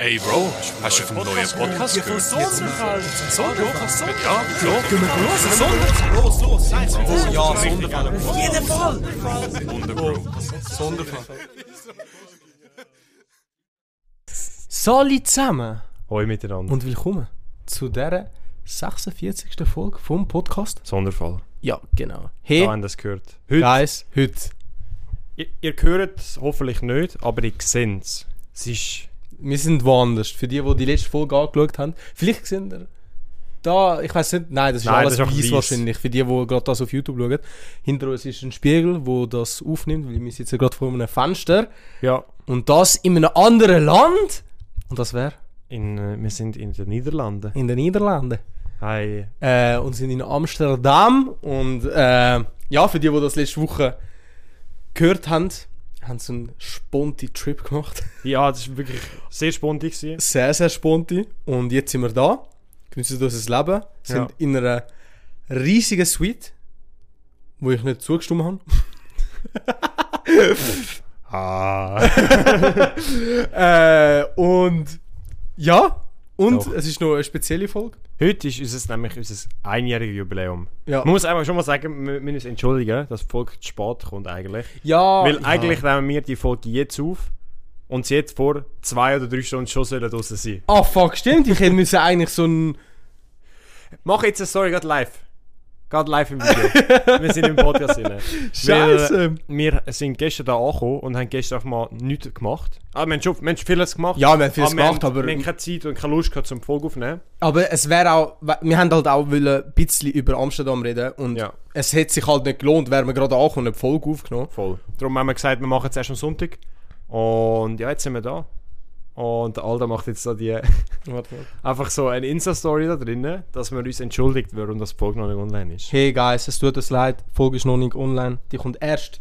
Ey Bro, hast du vom neuen Podcast gehört? So, so, Ja, klar. Los, los, nein, Oh ja, Sonderfall. Auf jeden Fall! Bro. Sonderfall. Salut zusammen Hoi miteinander. und willkommen zu dieser 46. Folge vom Podcast. Sonderfall. Ja, genau. Hey, Da haben das gehört. Heute, Guys, heute. ihr, ihr hört es hoffentlich nicht, aber ihr seht es. Es ist... Wir sind woanders. Für die, die die letzte Folge angeschaut haben. Vielleicht sind wir da, ich weiß nicht, nein, das ist Nein, alles das ist weiss. wahrscheinlich. Für die, die gerade das auf YouTube schauen. Hinter uns ist ein Spiegel, wo das aufnimmt, weil wir sitzen gerade vor einem Fenster. Ja, Und das in einem anderen Land. Und das wäre in, äh, wir sind in den Niederlanden. in den Niederlanden. Hi. äh, und sind in Amsterdam. Und äh, ja, für die, die das letzte Woche gehört haben, haben sie einen sponti Trip gemacht. Ja, das war wirklich sehr spontan. gewesen. sehr, sehr sponti. Und jetzt sind wir da, genießen unser Leben, sind Ja. in einer riesigen Suite, wo ich nicht zugestimmt habe. Ah. äh, und ja, und Doch. es ist noch eine spezielle Folge. Heute ist unser, nämlich unser einjähriges Jubiläum. Ja, Man muss einfach schon mal sagen, wir, müssen uns entschuldigen, dass die Folge zu spät kommt eigentlich. ja Weil ja. eigentlich nehmen wir die Folge jetzt auf und sie jetzt vor zwei oder drei Stunden schon sollen draussen sein. Ah, fuck, stimmt. Ich hätte müssen eigentlich so ein. Mach jetzt eine Story gerade live. Gerade live im Video. wir sind im Podcast drin. Scheiße! Wir sind gestern da angekommen und haben gestern einfach mal nichts gemacht. Ah, wir haben schon wir haben vieles gemacht. Ja, wir haben vieles wir gemacht, haben, aber- Wir haben keine Zeit und keine Lust gehabt, zum Folge aufnehmen. Aber es wäre auch, wir haben halt auch wollen ein bisschen über Amsterdam reden und Ja. es hätte sich halt nicht gelohnt, wären wir gerade angekommen und eine Folge aufgenommen. Voll. Darum haben wir gesagt, wir machen es erst am Sonntag. Und ja, jetzt sind wir da. Und der Alda macht jetzt da die, Warte, warte. einfach so eine Insta-Story da drinnen, dass wir uns entschuldigt, warum das Folge noch nicht online ist. Hey guys, es tut uns leid, die Folge ist noch nicht online, die kommt erst.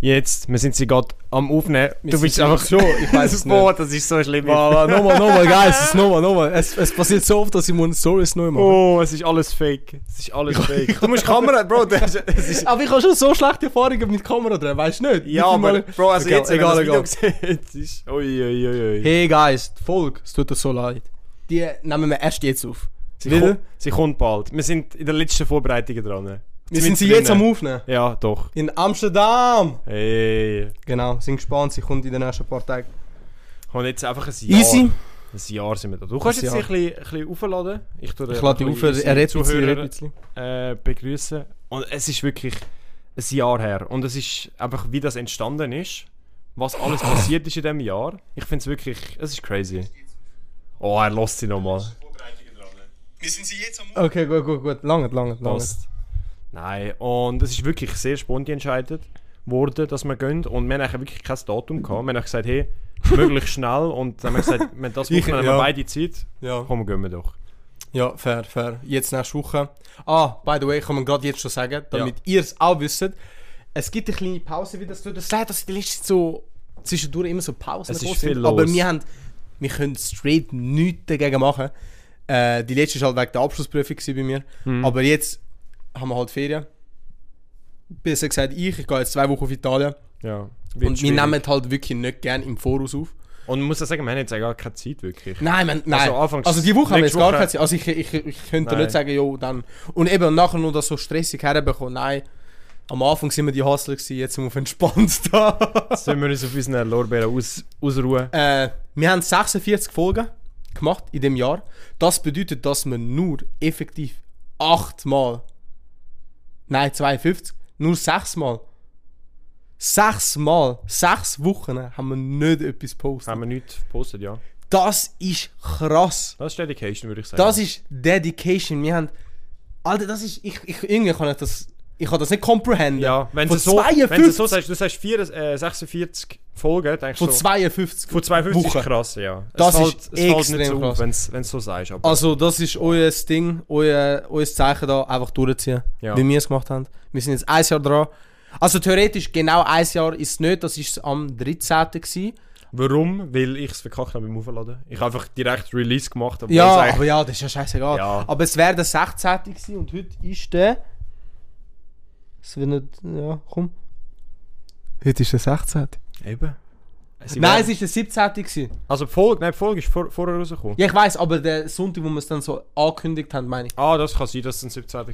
Jetzt, wir sind sie gerade am Aufnehmen. Wir du bist einfach schon, ich weiss es das Boot, das ist so schlimm. Nochmal, nochmal, guys, es, nochmal, nochmal. Es, es passiert so oft, dass ich muss Stories neu machen. Oh, es ist alles fake. Es ist alles fake. Du musst Kamera, Bro. Das es ist, Aber ich habe schon so schlechte Erfahrungen mit Kamera drin, weißt du nicht? ja, aber Bro, also Okay, jetzt, wenn egal, egal. das Video es ist... Hey guys, die Folge, es tut uns so leid. Die nehmen wir erst jetzt auf. sie, kommt, sie kommt bald. Wir sind in der letzten Vorbereitung dran. Wir sind sie jetzt am Aufnehmen. Ja, doch. In Amsterdam! Hey. Genau, sind gespannt, sie kommt in den nächsten paar Tagen. Und jetzt einfach ein Jahr. Easy. Ein Jahr sind wir da. Du kannst Ein jetzt ein bisschen, ein bisschen aufladen. Ich, tue Ich lade die auf, er redet ein bisschen, äh, begrüßen. Und es ist wirklich ein Jahr her. Und es ist einfach, wie das entstanden ist, was alles passiert ist in diesem Jahr. Ich finde es wirklich, es ist crazy. Oh, er lässt sie nochmal. Okay, gut, gut, gut. Lange, lange, lange. Passt. Nein, und es ist wirklich sehr spontan entscheidet worden, dass wir gehen. Und wir haben wirklich kein Datum gehabt. Wir haben gesagt, hey, möglichst schnell. Und dann haben wir gesagt, wenn das Ich- Wochenende ja. wir beide Zeit, Ja. komm, gehen wir doch. ja, fair, fair. Jetzt nächste Woche. Ah, by the way, kann man gerade jetzt schon sagen, damit ihr es auch wisst. Es gibt eine kleine Pause, wie das tut. Das sagt, dass in der letzten Zeit so zwischendurch immer so Pausen Es ist gekommen sind. viel Aber los. wir haben, wir können straight nichts dagegen machen. Äh, die letzte war halt wegen der Abschlussprüfung bei mir. Mhm. Aber jetzt haben wir halt Ferien. Besser gesagt ich, ich gehe jetzt zwei Wochen auf Italien. Ja. Und wir nehmen halt wirklich nicht gerne im Voraus auf. Und man muss ja sagen, wir haben jetzt auch gar keine Zeit wirklich. Nein, man, nein. Also Also, die Woche haben wir jetzt gar keine Zeit. Also ich, ich, ich könnte Nein. nicht sagen, jo, dann. Und eben nachher noch das so stressig herbekommen. Nein. Am Anfang sind wir die Hustler gewesen, jetzt sind wir auf entspannt da. Jetzt sollen wir uns auf unseren Lorbeeren aus, ausruhen. äh, wir haben 46 Folgen gemacht in dem Jahr. Das bedeutet, dass wir nur effektiv 8 Mal, nein 52, nur 6 Mal, 6 Mal, 6 Wochen haben wir nicht etwas gepostet. Haben wir nichts gepostet, ja. Das ist krass. Das ist Dedication, würde ich sagen. Das ist Dedication. Wir haben. Alter, das ist. Ich, ich, irgendwie kann ich das. Ich kann das nicht comprehenden. ja, wenn von du so, 52, wenn du so sagst, du sagst 4, äh, 46 Folgen, denkst du von so, 52. von 52 Wochen. ist krass, ja. Das es ist fällt, fällt extrem nicht so krass. wenn du es so sagst. Aber Also, das ist euer Ding, euer, euer Zeichen da, einfach durchziehen. Ja. Wie wir es gemacht haben. Wir sind jetzt ein Jahr dran. Also, theoretisch genau ein Jahr ist es nicht, das ist am 13. Gewesen. warum? Weil ich es verkackt habe beim Aufladen. Ich habe einfach direkt Release gemacht. Ja, aber ja, das ist ja scheißegal. Ja. Aber es wäre der 16. gewesen und heute ist der. Es wird nicht. Ja, komm. Heute ist der 16. Eben. Sie Nein, es war der 17. Gewesen. Also die Folge, nein, die Folge ist vor, vorher rausgekommen. Ja, ich weiß, aber der Sonntag, wo wir es dann so angekündigt haben, meine ich. Ah, das kann sein, dass es ein 17. war.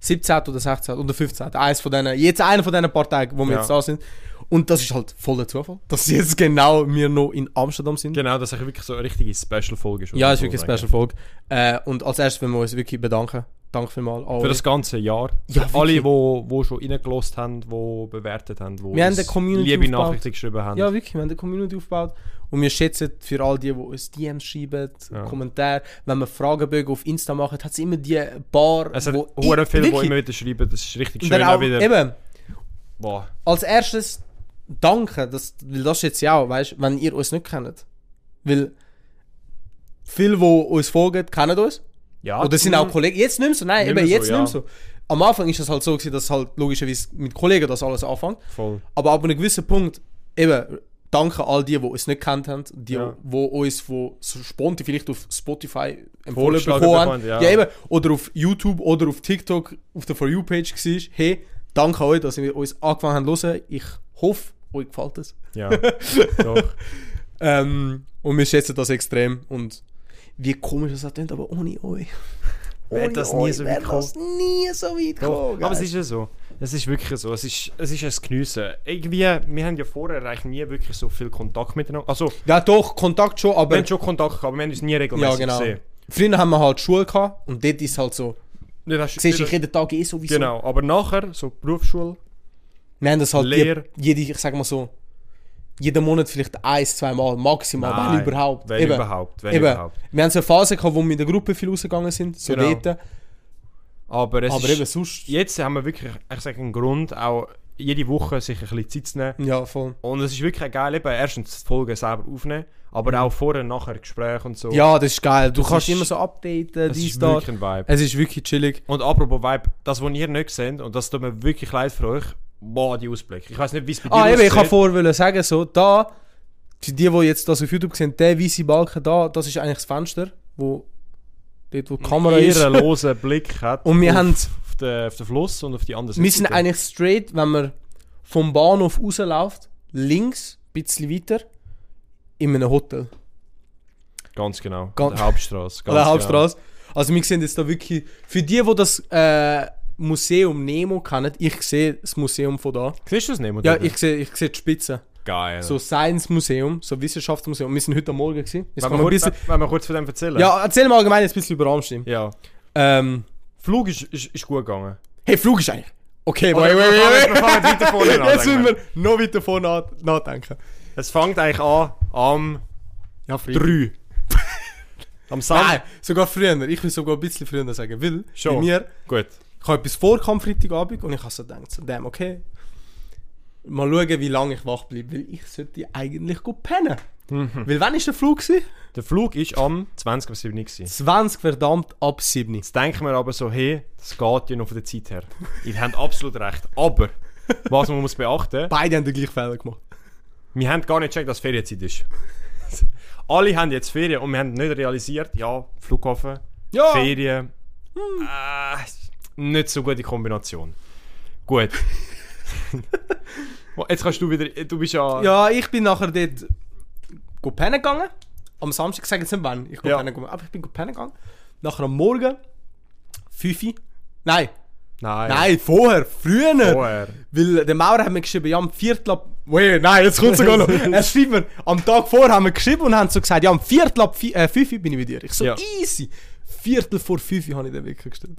17. oder 16. oder 15. Eins von denen, jetzt einer von diesen paar Tagen, wo wir Ja. jetzt da sind. Und das ist halt voller Zufall, dass jetzt genau wir noch in Amsterdam sind. Genau, dass es wirklich so eine richtige Special-Folge ist. Ja, oder ist wirklich eine. Special-Folge. Äh, und als erstes wollen wir uns wirklich bedanken. Danke vielmals. alle. Für das ganze Jahr. Ja, Für alle, die wo, wo schon reingelost haben, die bewertet haben, die Wir haben eine Community liebe aufgebaut. Nachrichten geschrieben haben. Ja, wirklich, wir haben eine Community aufgebaut. Und wir schätzen für all die, die uns DMs schreiben, Ja. Kommentare. Wenn wir Fragebögen auf Insta machen, hat es immer die paar, es hat wo viele, die immer wieder schreiben, das ist richtig schön. Auch auch, wieder, eben, boah. als erstes danke, das, weil das jetzt ja auch, weißt, wenn ihr uns nicht kennt. Weil viele, die uns folgen, kennen uns. Ja, Oder sind auch Kollegen. Jetzt mehr so, nein, Nicht eben so, jetzt ja. nicht mehr so. Am Anfang ist es halt so, gewesen, dass halt logischerweise mit Kollegen das alles anfängt. Voll. Aber ab einem gewissen Punkt, eben, danke all die, die uns nicht kennt haben, die, Ja. die uns wo so spontan vielleicht auf Spotify empfohlen bekommen haben. ja. Ja. eben. Oder auf YouTube oder auf TikTok auf der For You-Page war. Hey, danke euch, dass ihr uns angefangen habt zu hören. Ich hoffe, euch gefällt es. Ja, doch. Ähm, und wir schätzen das extrem. Und wie komisch das klingt, aber ohne euch. Wäre das nie so weit das nie so weit gekommen. aber es ist ja so. Es ist wirklich so. Es ist, es ist ein Geniessen. Irgendwie, wir haben ja vorher eigentlich nie wirklich so viel Kontakt miteinander. Also, ja, doch, Kontakt schon, wir aber. haben schon Kontakt gehabt, aber wir haben uns nie Ja, regelmäßig genau. gesehen. Früher haben wir halt Schule gehabt und dort ist halt so. Hast, Siehst du, ich jeden Tag eh sowieso. Genau, aber nachher, so Berufsschule, Wir haben das halt Lehr- jede, ich sag mal so, jeden Monat vielleicht ein, zwei Mal maximal, wenn Nein, überhaupt. wenn Eben. überhaupt, wenn Eben. überhaupt. Wir haben so eine Phase gehabt, wo wir in der Gruppe viel rausgegangen sind, so Genau. dort. Aber es Aber ist, eben sonst. jetzt haben wir wirklich, ich sage, einen Grund, auch jede Woche sich ein bisschen Zeit zu nehmen. Ja, voll. Und es ist wirklich geil, eben erstens die Folgen selber aufnehmen, aber auch vorher und nachher Gespräche und so. Mhm. Ja, das ist geil. Du Das kannst ist- immer so updaten, es dies, ist da. wirklich ein Vibe. Es ist wirklich chillig. Und apropos Vibe, das, was ihr nicht seht, und das tut mir wirklich leid für euch, boah, die Ausblicke. Ich weiß nicht, wie es bei dir Ah, eben, ich kann vorher sagen, so, da, für die, die jetzt das auf YouTube sehen, der weiße Balken da, das ist eigentlich das Fenster, wo, dort, wo die Kamera einen ist. ehrenlosen Blick hat Und wir auf, haben- auf, den, auf den Fluss und auf die andere Seite. Wir sind eigentlich straight, wenn man vom Bahnhof rausläuft, links, ein bisschen weiter, in einem Hotel. Ganz genau. Ganz- An der Hauptstraße. An der Hauptstraße. Also wir sehen jetzt da wirklich, für die, die das äh, Museum Nemo kennen, ich sehe das Museum von da. Siehst du das nicht? Ja, ich sehe ich sehe die Spitze. Geil. So Science Museum, so Wissenschaftsmuseum. Wir sind heute Morgen gewesen. Kann wir kurz, bisschen, wir kurz von dem erzählen. ja, erzähl mal allgemein jetzt ein bisschen über Amstein. ja. Ähm, Flug ist, ist, ist gut gegangen. hey, Flug ist eigentlich. Okay, wait, wait, wir wait, fangen- wir fangen weiter vorne an, Jetzt müssen wir noch weiter vorne nachdenken. Es fängt eigentlich an am Ja, frei. 3. am Nein, Samstag. sogar früher. Ich will sogar ein bisschen früher sagen, weil Schon. bei mir, Gut. Ich habe etwas vor am Freitagabend und ich habe so gedacht, so, damn, okay, mal schauen, wie lange ich wach bleibe, weil ich sollte eigentlich gut pennen. Mhm. Weil wann war der Flug? Gewesen? Der Flug ist am 20. bis 7. gewesen. 20 verdammt ab 7. Jetzt denken wir aber so, hey, das geht ja noch von der Zeit her. Ihr habt absolut recht. Aber, was man muss beachten, Beide haben den gleichen Fehler gemacht. wir haben gar nicht gecheckt, dass Ferienzeit ist. Alle haben jetzt Ferien und wir haben nicht realisiert, ja, Flughafen, Ja. Ferien, äh, nicht so gute Kombination. Gut. jetzt kannst du wieder, du bist ja... Ja, ich bin nachher dort go pennen gegangen. Am Samstag, ich sage jetzt nicht wann, ich Ja. pennen gegangen, aber ich bin go pennen gegangen. Nachher am Morgen, 5 Uhr. Nein, Nein. nein, vorher, früher. Vorher. Weil der Maurer hat mir geschrieben, ja, am Viertel ab. Wait, nein, jetzt kommt sogar noch. Er schreibt mir, am Tag vorher haben wir geschrieben und haben so gesagt, ja, am Viertel ab vi- äh, 5 Uhr bin ich bei dir. Ich so, Ja. easy. Viertel vor 5 Uhr habe ich den Wecker gestellt.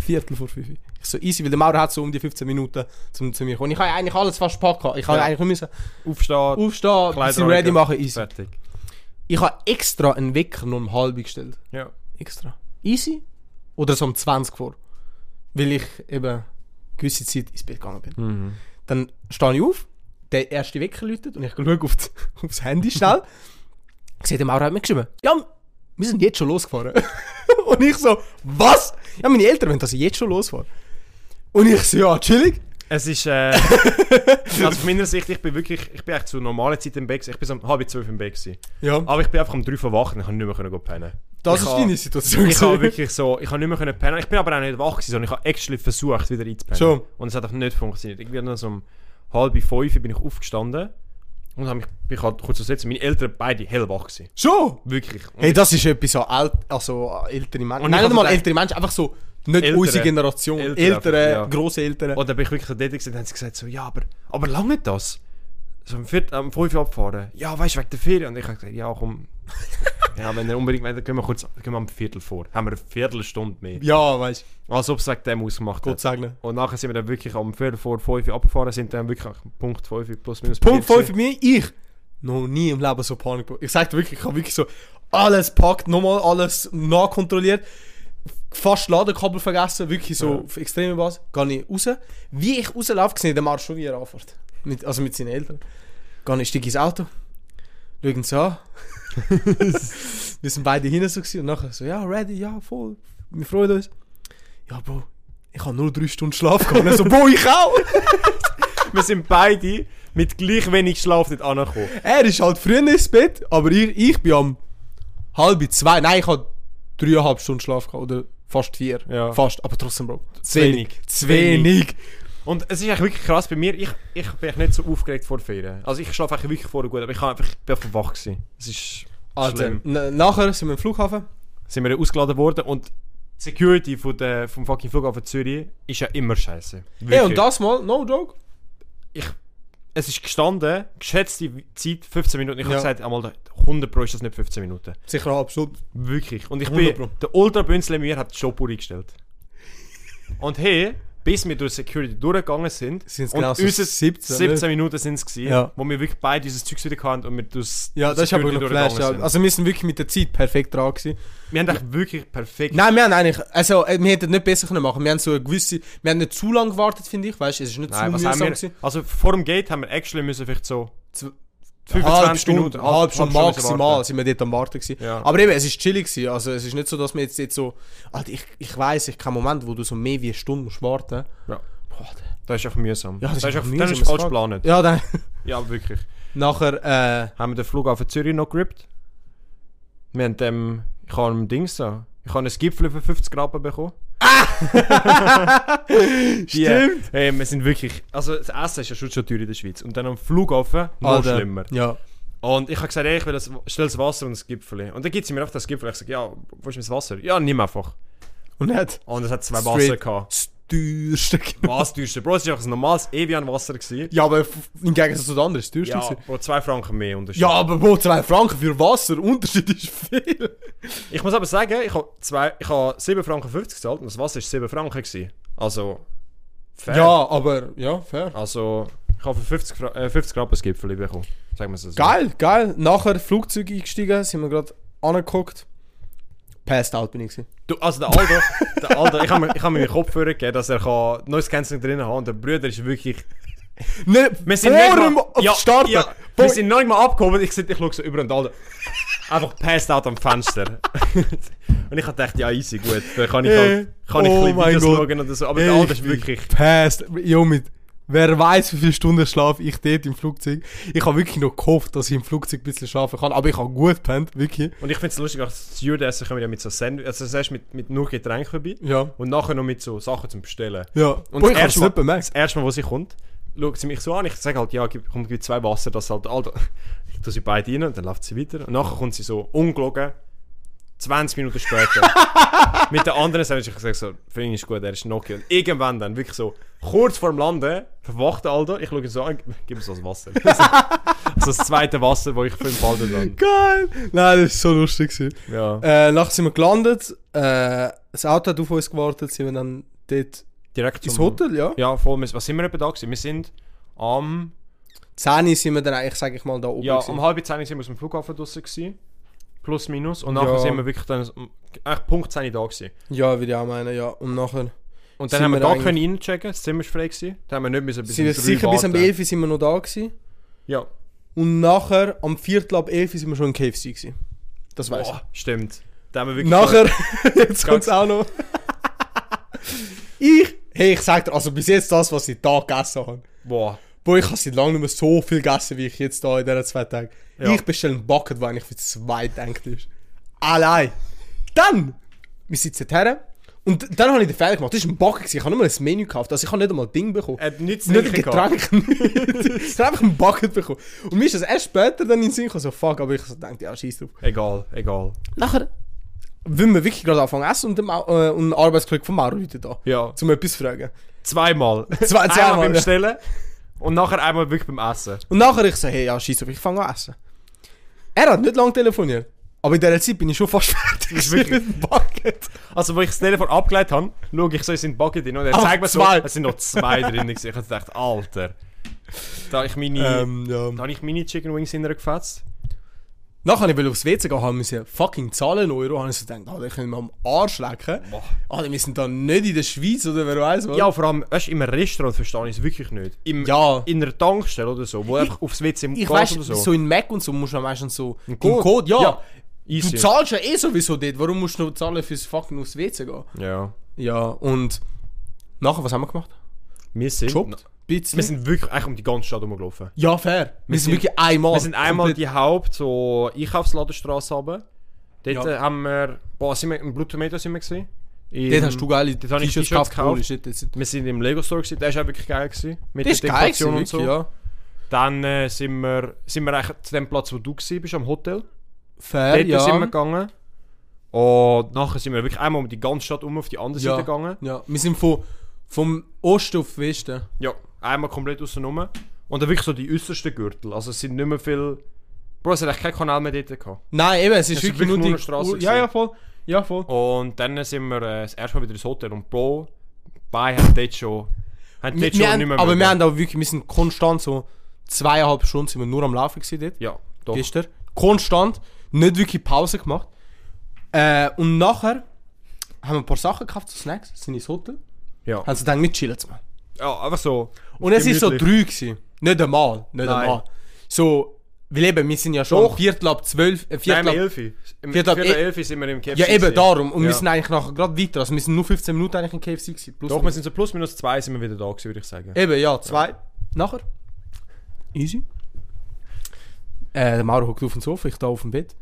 Viertel vor 5 Uhr. Ich so, easy, weil der Maurer hat so um die 15 Minuten zum, zu mir kommen. Ich habe eigentlich alles fast gehabt. Ich habe Ja. eigentlich nur müssen Aufstehen, aufstehen, bisschen ready machen, easy. Fertig. Ich habe extra einen Wecker noch um halb gestellt. Ja. Extra. Easy? Oder so um 20 vor. Weil ich eben gewisse Zeit ins Bett gegangen bin. Mhm. Dann stehe ich auf, der erste Wecker läutet und ich schaue auf die, aufs Handy schnell. Ich sehe, der Maurer hat mir geschrieben, ja, wir sind jetzt schon losgefahren. und ich so, was? Ja, meine Eltern wollen, dass ich jetzt schon losfahre. Und ich so, ja, chillig. Es ist, äh, also von meiner Sicht, ich bin wirklich, ich bin echt zu normaler Zeit im Bett gewesen. Ich bin so um halb zwölf im Bett gewesen. Ja, Aber ich bin einfach um drei verwacht und ich konnte nicht mehr pennen. das ich ist deine Situation. Ich habe wirklich so, ich habe nicht mehr pennen. Ich bin aber auch nicht wach gewesen, sondern ich habe actually versucht, wieder einzupennen. Schon. Und es hat einfach nicht funktioniert. Irgendwie nur so um halb fünf bin ich aufgestanden Und hab mich, ich halt kurz sitzen. Meine Eltern beide hellwach gewesen. Schon? Wirklich. Und Hey, das ist etwas so alt, also ältere Menschen. Und Nein, ich nicht mal ältere Menschen, einfach so nicht Ältere. unsere Generation. Ältere Ältere, ja. Grosseltern. Und dann bin ich wirklich dort gewesen, und haben sie gesagt so, ja, aber, aber lange das? So am 5 Uhr abfahren. Ja, weißt du, wegen der Ferien. Und ich habe gesagt, ja, komm. Ja, wenn ihr unbedingt wollt, dann gehen wir kurz gehen wir am Viertel vor. Haben wir eine Viertelstunde mehr. Ja, weißt du, Als ob es wegen dem ausgemacht Gott hat. segnen. Und nachher sind wir dann wirklich am Viertel vor 5 Uhr abgefahren, sind dann wirklich Punkt 5 plus minus. Punkt bei dir 5 für mich, ich. Noch nie im Leben so Panik. Ich sag dir wirklich, ich habe wirklich so alles packt, nochmal alles nachkontrolliert. Fast Ladekabel vergessen, wirklich so Ja. extreme Basis. Gehe ich raus. Wie ich rauslaufe, sehe ich den Marsch schon wieder anfährt. Mit, also mit seinen Eltern. Gehe ich, steige ins Auto. Schauen an. Wir sind beide hinten so und nachher so, ja, ready, ja, voll. Wir freuen uns. Ja, Bro, ich habe nur drei Stunden Schlaf gehabt. Und so, Bro, ich auch. Wir sind beide mit gleich wenig Schlaf nicht angekommen. Er ist halt früher ins Bett, aber ich, ich bin am halb zwei. Nein, ich habe dreieinhalb Stunden Schlaf gehabt. Oder fast vier. Ja. Fast, aber trotzdem, Bro. Zu wenig. Zu wenig. Und es ist eigentlich wirklich krass bei mir. Ich, ich bin nicht so aufgeregt vor Ferien. Also ich schlafe eigentlich wirklich vorher gut, aber ich, hab einfach, ich bin einfach wach gewesen. Es ist Also, nachher sind wir im Flughafen. Sind wir ausgeladen worden und die Security von der, vom fucking Flughafen Zürich ist ja immer scheiße. Ey, und das mal, no joke. Ich, es ist gestanden, geschätzte Zeit 15 Minuten. Ich habe Ja. gesagt, einmal 100 Pro ist das nicht 15 Minuten. Sicher Stunde. Wirklich. Und ich 100 bin, der Ultra-Bünzle mir hat die Shop eingestellt. Und hey, bis wir durch Security durchgegangen sind, Sind's und genau so unser 17, 17 Minuten sind es gewesen, Ja. wo wir wirklich beide dieses Zeug wieder hatten und wir durchs Ja, das ist aber Security Flash. Ja. Also wir sind wirklich mit der Zeit perfekt dran gewesen. wir haben eigentlich wirklich perfekt... Nein, wir haben eigentlich, also äh, wir hätten nicht besser können machen. Wir haben so eine gewisse, wir haben nicht zu lange gewartet, finde ich. Weißt, du, es ist nicht Nein, zu mühsam wir? gewesen. Also vor dem Gate haben wir actually müssen vielleicht so 25 halbe Stunde, Minuten, halbe Stunde maximal sind wir dort am Warten gewesen. Ja. Aber eben, es ist chillig gewesen. Also es ist nicht so, dass wir jetzt, jetzt so... Alter, ich, ich weiss, ich keinen Moment, wo du so mehr wie eine Stunde musst warten. Ja. Boah, Das ist einfach mühsam. Ja, das ist einfach, einfach dann mühsam, ist falsch geplant. Ja, dann... Ja, wirklich. Nachher, äh... Haben wir den Flughafen Zürich noch gerippt. Wir haben dem... Ich habe ein Ding so... Ich habe ein Gipfel für 50 Rappen bekommen. Die, Stimmt. Hey, wir sind wirklich... Also das Essen ist ja schon teuer in der Schweiz. Und dann am Flughafen noch Alter, schlimmer. Ja. Und ich habe gesagt, ey, ich will ein schnelles Wasser und ein Gipfel. Und dann gibt sie mir auch das Gipfel. Ich sage, ja, wo ist mein Wasser? Ja, nimm einfach. Und nicht Und es hat zwei. Wasser gehabt. Das teuerste... Was teuerste? Bro, es war einfach ein normales Evian-Wasser. Ja, aber im Gegensatz zu den anderen ist das teuerste. Ja, gewesen. Bro, zwei Franken mehr Unterschied. Ja, aber Bro, 2 Franken für Wasser, Unterschied ist viel. Ich muss aber sagen, ich habe zwei, ich habe 7 Franken 50 gezahlt und das Wasser war 7 Franken. Gewesen. Also, fair. Ja, aber, ja, fair. Also, ich habe für 50, Fra äh, 50 Rappen ein Gipfel bekommen. Sagen wir es so. Geil, geil. Nachher Flugzeug eingestiegen, sind wir gerade angeguckt. Passed out bin ich gewesen. Du, also der Aldo, der Aldo ich habe mir, ich hab mir den Kopfhörer gegeben, dass er kann neues Canceling drin haben und der Bruder ist wirklich... Ne, Wir sind vor dem ja, Starten. Ja, wir sind noch nicht mal abgehoben, ich, ich schaue so über und Aldo einfach passed out am Fenster. und ich gedacht, ja easy, gut, dann kann ich halt, kann ich Oh ein bisschen Videos Gott. schauen oder so, aber der Aldo ist wirklich... Passed. Jo, mit... Wer weiß, wie viele Stunden schlafe ich dort im Flugzeug. Ich habe wirklich noch gehofft, dass ich im Flugzeug ein bisschen schlafen kann. Aber ich habe gut gepennt, wirklich. Und ich finde es lustig, als Stewardessen kommen ja mit so Sandwich, also zuerst mit, mit nur Getränk vorbei Ja. und nachher noch mit so Sachen zum Bestellen. Ja. Und Boah, das erste, Mal, das erste Mal, wo sie kommt, schaut sie mich so an. Ich sage halt, ja, gib, komm, gib zwei Wasser, das halt, Alter. Ich tue sie beide rein und dann läuft sie weiter. Und nachher kommt sie so ungelogen, 20 Minuten später. mit der anderen Sandwich, ich gesagt so, für ihn ist gut, er ist Nokia. Und irgendwann dann, wirklich so, kurz vor dem Landen, verwacht Alter, ich schaue ihn so an, gib mir so das Wasser. so das zweite Wasser, wo ich für ihn behalten dann. Geil. Nein, das war so lustig. gewesen. Ja. Äh, nachher sind wir gelandet. Äh, das Auto hat auf uns gewartet. Sind wir dann dort Direkt ins Hotel, ja. Ja, voll. Was sind wir etwa da gewesen? Wir sind am... 10 Uhr sind wir dann eigentlich, sage ich mal, da oben. Ja, gewesen. um halb zehn sind wir aus dem Flughafen draussen gewesen. Plus, minus. Und Ja. nachher sind wir wirklich dann... Echt Punkt 10 Uhr da gewesen. ja, würde ich auch meinen, ja. Und nachher Und dann haben wir wir da eigentlich- können reinchecken, das Zimmer war frei gewesen. Dann haben wir nicht müssen bis sind wir um sicher bis am warten. 11 Uhr sind wir noch da gewesen. Ja. Und nachher, am Viertel ab 11 Uhr sind wir schon im KFC gewesen. Das weiß Boah, stimmt. Da haben wir ich. wirklich... Nachher, jetzt kommt es auch noch. ich, hey, ich sag dir, also bis jetzt das, was ich da gegessen habe. Boah. Boah, ich habe seit langem nicht mehr so viel gegessen, wie ich jetzt da in diesen zwei Tagen. Ja. Ich bestelle einen Bucket, der eigentlich für zwei denkt ist. Allein. Dann, wir sitzen her Und dann habe ich den Fehler gemacht. Das war ein Backen. gewesen. Ich habe nur ein Menü gekauft. Also ich habe nicht einmal Ding bekommen. Er hat nichts nicht ein. Getränk. ich habe einfach ein Bucket bekommen. Und mir ist das erst später dann in den Sinn gekommen, so fuck, aber ich so dachte, ja, scheiß drauf. Egal, egal. Nachher will wir wirklich gerade anfangen zu essen und, der Mau- äh, und ein Arbeitskollege von Mauro heute da. Ja. Zum etwas zu fragen. Zweimal. Zwei- zweimal, Einmal beim. Stellen und nachher einmal wirklich beim Essen. Und nachher ich so, hey, ja, scheiß drauf, ich fange an zu essen. Er hat nicht lange telefoniert. Aber in dieser Zeit bin ich schon fast fertig. ist wirklich- mit dem Bucket. Also, wo ich das Telefon abgelegt habe, schaue ich so in sein Bucket rein und er Ach, zeigt mir so, es sind noch zwei drin. Ich habe gedacht, Alter. Da habe ich meine, Ähm, ja. da habe ich meine Chicken Wings hintergefetzt. Nachher wollte ich aufs WC gehen, haben wir fucking zahlen Euro. Habe ich so gedacht, Alter, ich kann mir am Arsch lecken. Alter, wir sind da nicht in der Schweiz oder wer weiß was. Ja, vor allem, weißt du, im Restaurant verstehe ich es wirklich nicht. Im, Ja. In einer Tankstelle oder so, wo Ich- einfach aufs WC ich gehst weiß, oder so. so. in Mac und so musst du meistens so einen Code. Code. Ja, Ja, du Easy. zahlst ja eh sowieso dort. Warum musst du noch zahlen fürs fucking aufs WC gehen? Ja. Ja, und nachher, was haben wir gemacht? Wir sind? Bisschen. wir sind wirklich eigentlich um die ganze Stadt rumgelaufen. ja, fair. Wir, sind, sind- wirklich einmal. Wir sind einmal die Haupt, so Einkaufsladenstraße runter. Dort Ja. äh, haben wir, boah, sind wir, im Blue Tomato sind wir gewesen. Im- Dort hast du geile Dort habe ich T-Shirts gekauft. Gekauft. Wir sind im Lego Store gewesen, der ist auch wirklich geil gewesen. Mit der Dekoration und so. wirklich, ja. Dann äh, sind wir, sind wir eigentlich zu dem Platz, wo du gewesen bist, am Hotel. Fair, Dort ja. sind wir gegangen. Und nachher sind wir wirklich einmal um die ganze Stadt um auf die andere ja. Seite gegangen. Ja, wir sind von, vom Osten auf Westen. Ja, einmal komplett außen rum. Und dann wirklich so die äußersten Gürtel. Also es sind nicht mehr viel... Bro, es hat eigentlich keinen Kanal mehr dort gehabt. Nein, eben, es ist Es wirklich, wirklich nur die Straße Ja, ja, voll. Ja, voll. Und dann sind wir äh, das erste Mal wieder ins Hotel. Und Bro, bei haben dort schon... Haben Wir, dort schon wir haben, nicht mehr aber mögen. wir haben auch wirklich, wir sind konstant so zweieinhalb Stunden sind wir nur am Laufen gewesen dort. Ja, doch. Gestern. Konstant. Nicht wirklich Pause gemacht. Äh, und nachher haben wir ein paar Sachen gekauft, so Snacks, sind ins Hotel. Ja. Haben sie dann mit chillen zu machen. ja, einfach so... Und es ist so drei gewesen. Nicht einmal. Nicht Nein. einmal. So, weil eben, wir sind ja schon Doch. Viertel ab zwölf, äh, Nein, Viertel um ab, 11 Uhr. Im Viertel ab e- 11 Uhr sind wir im KFC. Ja, eben darum. Und Ja. wir sind eigentlich nachher gerade weiter. Also wir sind nur 15 Minuten eigentlich in KFC gewesen. Plus Doch, wir sind so plus minus zwei sind wir wieder da gewesen, würde ich sagen. Eben, ja, zwei. Nachher. Easy. Äh, der Mauro hockt auf dem Sofa, ich da auf dem Bett.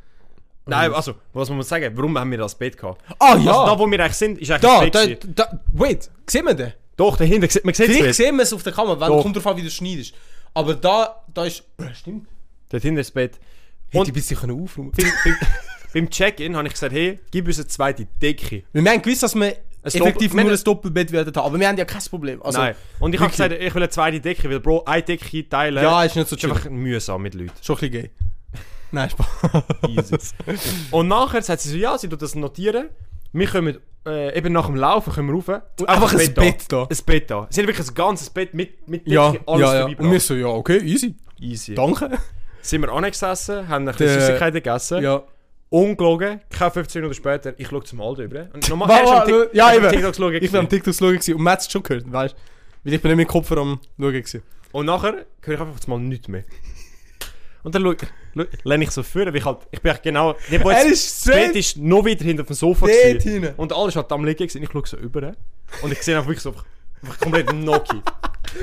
Nein, also, was muss man sagen? Warum haben wir das Bett gehabt? Ah ja! Also da, wo wir eigentlich sind, ist eigentlich da, das da, Bett gewesen. da, wait, sehen wir den? Doch, dahinter, man sieht Vielleicht sehen wir es auf der Kamera, wenn Doch. kommt drauf an, wie du schneidest. Aber da, da ist... Bro, stimmt. Dort hinten ist das Bett. Hätte ich ein bisschen aufräumen beim, beim, beim Check-In habe ich gesagt, hey, gib uns eine zweite Decke. Weil Wir haben gewusst, dass wir effektiv Doppel- nur ein Doppelbett werden haben. Aber wir haben ja kein Problem. Also, Nein. Und ich habe gesagt, ich will eine zweite Decke, weil Bro, eine Decke teilen Ja, ist nicht so ist einfach mühsam mit Leuten. Schon ein bisschen gay. Nein, Spaß. Easy. Und nachher sagt sie so, ja, sie tut das notieren. Wir können äh, eben nach dem Laufen können wir rauf. Und einfach ein Bett da. Ein Bett da. Sie haben wirklich ein ganzes Bett mit, mit ja, alles ja, ja. dabei Und wir so, ja, okay, easy. Easy. Danke. Sind wir angesessen, haben ein bisschen Süßigkeiten gegessen. Ja. Ungelogen, keine 15 Minuten später, ich schaue zum Aldo über. Und nochmal, er ist am ja, eben. TikTok schauen Ich war am gewesen. TikTok schauen und man hat es schon gehört, weißt du? Weil ich bin nicht mit dem Kopf am schauen gewesen. Und nachher höre ich einfach mal nichts mehr. Und dann lehne ich so vor, weil ich halt, ich bin echt genau, der Er jetzt- ist straight ist noch wieder hinter dem Sofa gewesen. Und alles halt am liegen gewesen. ich schaue so über und ich sehe einfach wirklich so, einfach, komplett Noki.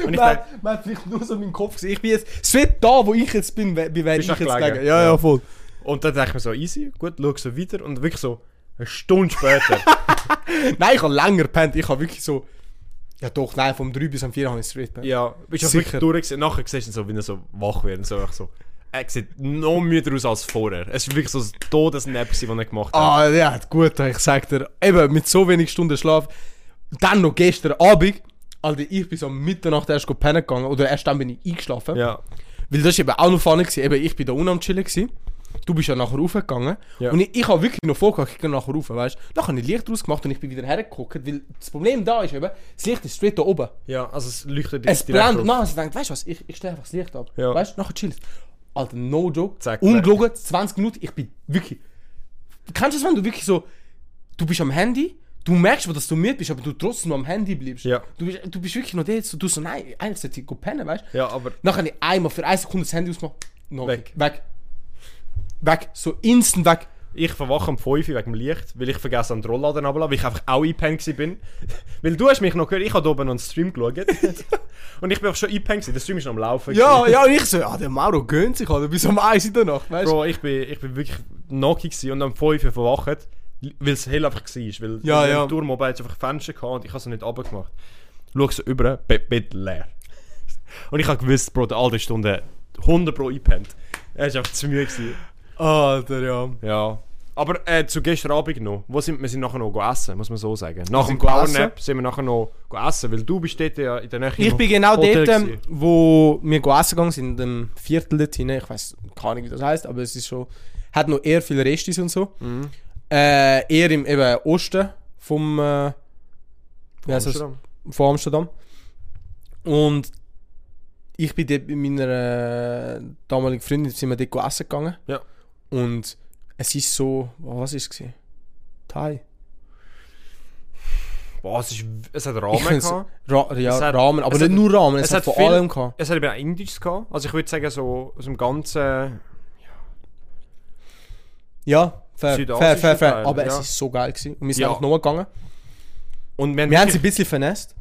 Und ich Man, denke, man hat vielleicht nur so meinen Kopf gesehen. Ich bin jetzt, straight da, wo ich jetzt bin, wär- wäre ich jetzt gelegen? Ja, ja, voll. und dann denke ich mir so, easy, gut, schaue so weiter und wirklich so, eine Stunde später, Nein, ich habe länger gepennt. Ich habe wirklich so... Ja doch, nein, vom 3 bis am 4 habe ich straight gepennt. ja, bist du Sicher. wirklich durchgesehen. Nachher siehst du so, wie er so wach wird und so, so. Er sieht noch müder aus als vorher. Es war wirklich so ein Todesnap, den er gemacht hat. Ah, ja, gut, ich sag dir. Eben, mit so wenig Stunden Schlaf. Dann noch gestern Abend. Alter, ich bin so um Mitternacht erst pennen gegangen. Oder erst dann bin ich eingeschlafen. Ja. Weil das ist eben auch noch funny. Eben, ich bin da unten am chillen gewesen. Du bist ja nachher raufgegangen. Ja. Und ich, ich habe wirklich noch vorgehabt, ich gehe nachher rauf, weißt du. Dann habe ich Licht rausgemacht und ich bin wieder hergeguckt. Weil das Problem da ist eben, das Licht ist straight da oben. Ja, also es leuchtet Es brennt. auf. Nachher ich denkt, weißt du was, ich, ich stelle einfach das Licht ab. Ja. Weißt du, nachher chillt. Alter, no joke. Zack, Ungelogen, 20 Minuten, ich bin wirklich. Kennst du das, wenn du wirklich so. Du bist am Handy, du merkst, dass du müde bist, aber du trotzdem noch am Handy bleibst. Ja. Du bist, du bist wirklich noch da, so, du so, nein, eigentlich sollte ich pennen, weißt du? Ja, aber Nachher habe ich einmal für eine Sekunde das Handy ausgemacht. No, Weg. Weg. Weg. So instant weg. Ich verwache um 5 Uhr wegen dem Licht, weil ich vergesse an den Rollladen runterzuladen, weil ich einfach auch eingepennt bin. weil du hast mich noch gehört, ich habe oben noch einen Stream geschaut. und ich bin auch schon eingepennt der Stream ist noch am Laufen. Ja, gewesen. ja, und ich so, ja, der Mauro gönnt sich, Alter, bis um 1 in der Nacht, weißt du? Bro, ich bin, ich bin wirklich knockig und am 5 Uhr verwacht. weil es hell einfach war. Weil Ja, ja. oben hat's einfach Fenster gehabt und ich habe es nicht runtergemacht. Schau so über, Bett, Bett leer. Und ich habe gewusst, Bro, der alte Stunde 100 Pro eingepennt. Er war einfach zu müde. Gewesen. Alter, ja. Ja. Aber äh, zu gestern Abend noch. Wo sind, wir sind nachher noch essen, muss man so sagen. Nach dem Powernap sind wir nachher noch essen, weil du bist dort ja in der Nähe Ich bin genau Hotel dort, ähm, gewesen. wo wir essen gegangen sind, in dem Viertel dort hinten. Ich weiß keine Ahnung, wie das heißt, aber es ist schon. Hat noch eher viele Restis und so. Mhm. Äh, eher im eben Osten vom. Äh, wie heißt das? Amsterdam. Von Amsterdam. Und ich bin dort mit meiner äh, damaligen Freundin sind wir dort essen gegangen. Ja. Und es ist so. Oh, was ist es? Thai. Boah, es, ist, es hat Rahmen gehabt. Ra ja, Es hat- Rahmen, aber nicht hat- nur Rahmen, es, es hat hat von viel- allem gehabt. Es hat eben auch Indisch gehabt. Also ich würde sagen, so aus dem ganzen... Ja, fair, fair, fair, fair. Teil, Aber ja. es ist so geil gewesen. Und wir sind Ja. einfach nochmal gegangen. Und wir haben, Wir haben sie ein bisschen vernässt.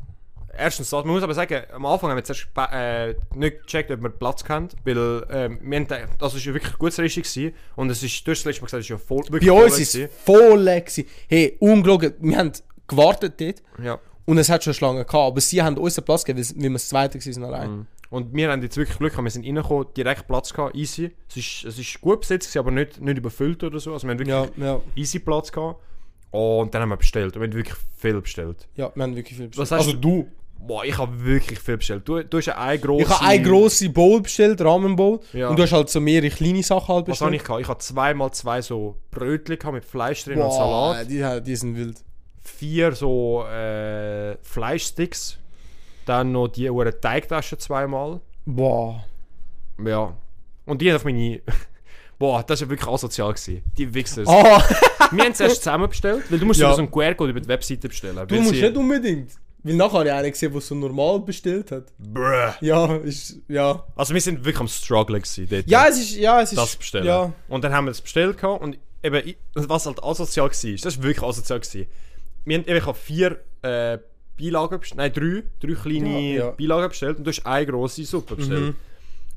Erstens das, man muss aber sagen, am Anfang haben wir zuerst äh, nicht gecheckt, ob wir Platz kennt, weil ähm, wir haben, das ja wirklich ein gutes Richtig gewesen und es ist, du hast das letzte Mal gesagt, es ist ja voll, wirklich Bei uns ist gewesen. es voll gewesen. Hey, ungelogen. Wir haben gewartet dort Ja. und es hat schon Schlangen gehabt. Aber sie haben uns den Platz gegeben, weil wir das zweite waren allein. Mhm. Und wir haben jetzt wirklich Glück gehabt, wir sind reingekommen, direkt Platz gehabt, easy. Es ist, es ist gut besetzt, gewesen, aber nicht, nicht überfüllt oder so, also wir haben wirklich Ja, ja. easy Platz gehabt. Und dann haben wir bestellt und wir haben wirklich viel bestellt. Ja, wir haben wirklich viel bestellt. Also du? Boah, ich habe wirklich viel bestellt. Du, du hast ja eine grosse... Ich habe eine grosse Bowl bestellt, Ramen Bowl. Ja. Und du hast halt so mehrere kleine Sachen halt Was habe bestellt. ich gehabt? Ich habe zweimal zwei so Brötchen gehabt mit Fleisch drin und Salat. Die, die sind wild. vier so äh, Fleischsticks. Dann noch die hure Teigtaschen zweimal. Boah. Ja. Und die auf meine. Boah, das war wirklich asozial. Gewesen. Die Wichsers. Ah, Wir haben es erst zusammen bestellt, weil du musst Ja. so einen QR-Code über die Webseite bestellen. du musst sie- nicht unbedingt. Weil nachher habe ich einen gesehen, der so normal bestellt hat. Bruh. Ja, ist. Ja. Also wir sind wirklich am struggle gewesen dort. Ja, es ist. Ja, es ist. das bestellen. Ja. Und dann haben wir das bestellt gehabt und eben, was halt asozial war, das war wirklich asozial. Gewesen. Wir haben eben ich habe vier äh, Beilagen bestellt, nein, drei, drei kleine Ja, ja. Beilagen bestellt und du hast eine grosse Suppe bestellt. Mhm.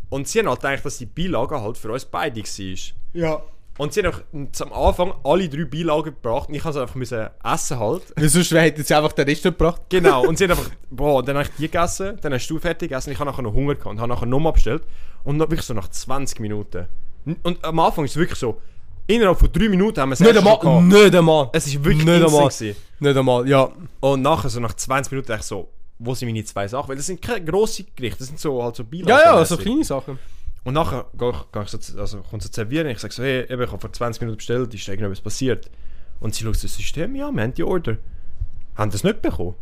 Und sie haben halt gedacht, dass die Beilage halt für uns beide war. Ja. Und sie haben auch am Anfang alle drei Beilagen gebracht und ich musste einfach müssen essen halt. Weil sonst hätten sie einfach den Rest gebracht. Genau, und sie haben einfach, boah, dann habe ich die gegessen, dann hast du fertig gegessen, ich habe nachher noch Hunger gehabt und habe nachher nochmal bestellt. Und dann wirklich so nach 20 Minuten. Und am Anfang ist es wirklich so, innerhalb von 3 Minuten haben wir es Nicht einmal. Nicht einmal. Es ist wirklich Nicht einmal. gewesen. Nicht einmal, ja. Und nachher so nach 20 Minuten dachte ich so, wo sind meine zwei Sachen? Weil das sind keine grosse Gerichte, das sind so halt so Beilagen. Ja, ja, so kleine Sachen. Und nachher gehe ich, gehe ich so, also kommt sie zu servieren, ich sage so, hey, eben, ich habe vor 20 Minuten bestellt, ist da irgendetwas passiert? Und sie schaut so das System, ja, wir haben die Order. Haben das nicht bekommen?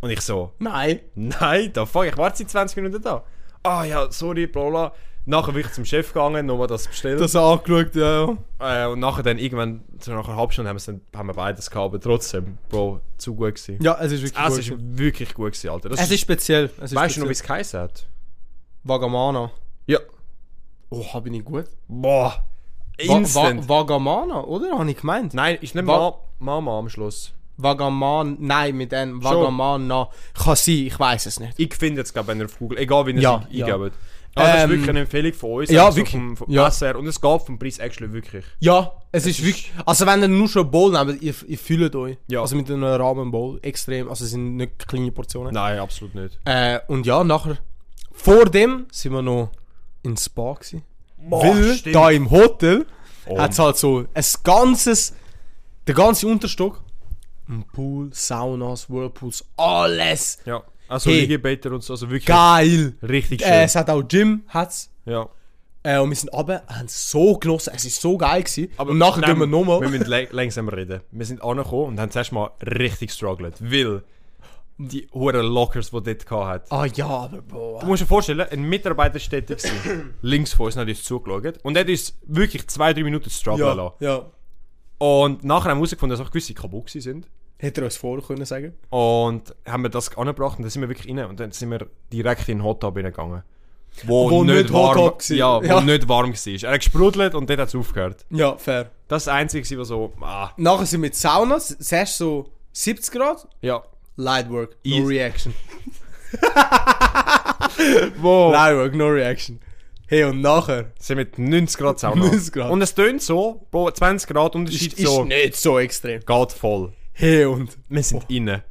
Und ich so, Nein. nein, da fuck, ich warte seit 20 Minuten da. Ah ja, sorry, bla bla. Nachher bin ich zum Chef gegangen, nochmal das bestellt. Das angeschaut, ja, ja. äh, und nachher dann irgendwann, so nach einer halben Stunde haben, dann, haben wir beides gehabt, aber trotzdem, Bro, zu gut gewesen. Ja, es ist wirklich Das gut. ist gewesen. wirklich gut gewesen, Alter. Das Es ist speziell. Es ist weißt du noch, wie speziell. es geheißen hat? Vagamana. Ja. Oh, bin ich gut? Boah. Va Instant. Va Vagamana, oder? Habe ich gemeint? Nein, ist nicht Va- Ma Mama am Schluss. Vagaman, nein, mit dem Vagamana. Kann sein, ich weiß es nicht. Ich finde jetzt, wenn ihr auf Google, egal wie ihr Ja, es ja. eingebt. Also, das ist Ähm, wirklich eine Empfehlung von uns. ja, also wirklich. Vom, vom Ja. SR. Und es geht vom Preis actually wirklich. Ja, es, ist, ist- wirklich. Also, wenn ihr nur schon Bowl nehmt, ihr, ihr fühlt euch. Ja. Also mit einem Ramen Bowl. Extrem. Also, es sind nicht kleine Portionen. Nein, absolut nicht. Äh, und ja, nachher. Vor dem sind wir noch ins Spa gewesen. Weil stimmt. da im Hotel Oh. hat es halt so ein ganzes. Der ganze Unterstock. Ein Pool, Saunas, Whirlpools, alles. Ja. Also Hey. Liegebetter und so, also wirklich Geil. richtig schön. Äh, es hat auch Gym, hat's. ja. Äh, und wir sind runter, haben so genossen, es ist so geil gewesen. Aber und nachher nein, gehen wir nochmal. Wir müssen langsam reden. Wir sind angekommen und haben zuerst mal richtig struggelt. Weil die hohen Lockers, die dort hatten. Ah ja, aber boah. Du musst dir vorstellen, ein Mitarbeiter steht da gewesen, links von uns, hat uns zugeschaut. Und er hat uns wirklich zwei, drei Minuten strugglen Ja, lassen. ja. Und nachher haben wir herausgefunden, dass auch gewisse kaputt sind. Hätte er uns vorher können sagen Und haben wir das angebracht und dann sind wir wirklich rein. Und dann sind wir direkt in den Hot Tub reingegangen. Wo, Wo nicht nicht warm, war. ja, wo Ja. nicht warm war. Er hat gesprudelt und dort hat es aufgehört. Ja, fair. Das ist das Einzige, was so, ah, Nachher sind wir mit Sauna, zuerst so 70 Grad, ja. Lightwork, no Easy. reaction. Wow. Lightwork, no reaction. Hey, und nachher Sind mit 90 Grad Sauna. 90 Grad. Und es tönt so, Bro, 20 Grad Unterschied ist, ist so, nicht so extrem. geht voll. Hey, und Wir sind innen.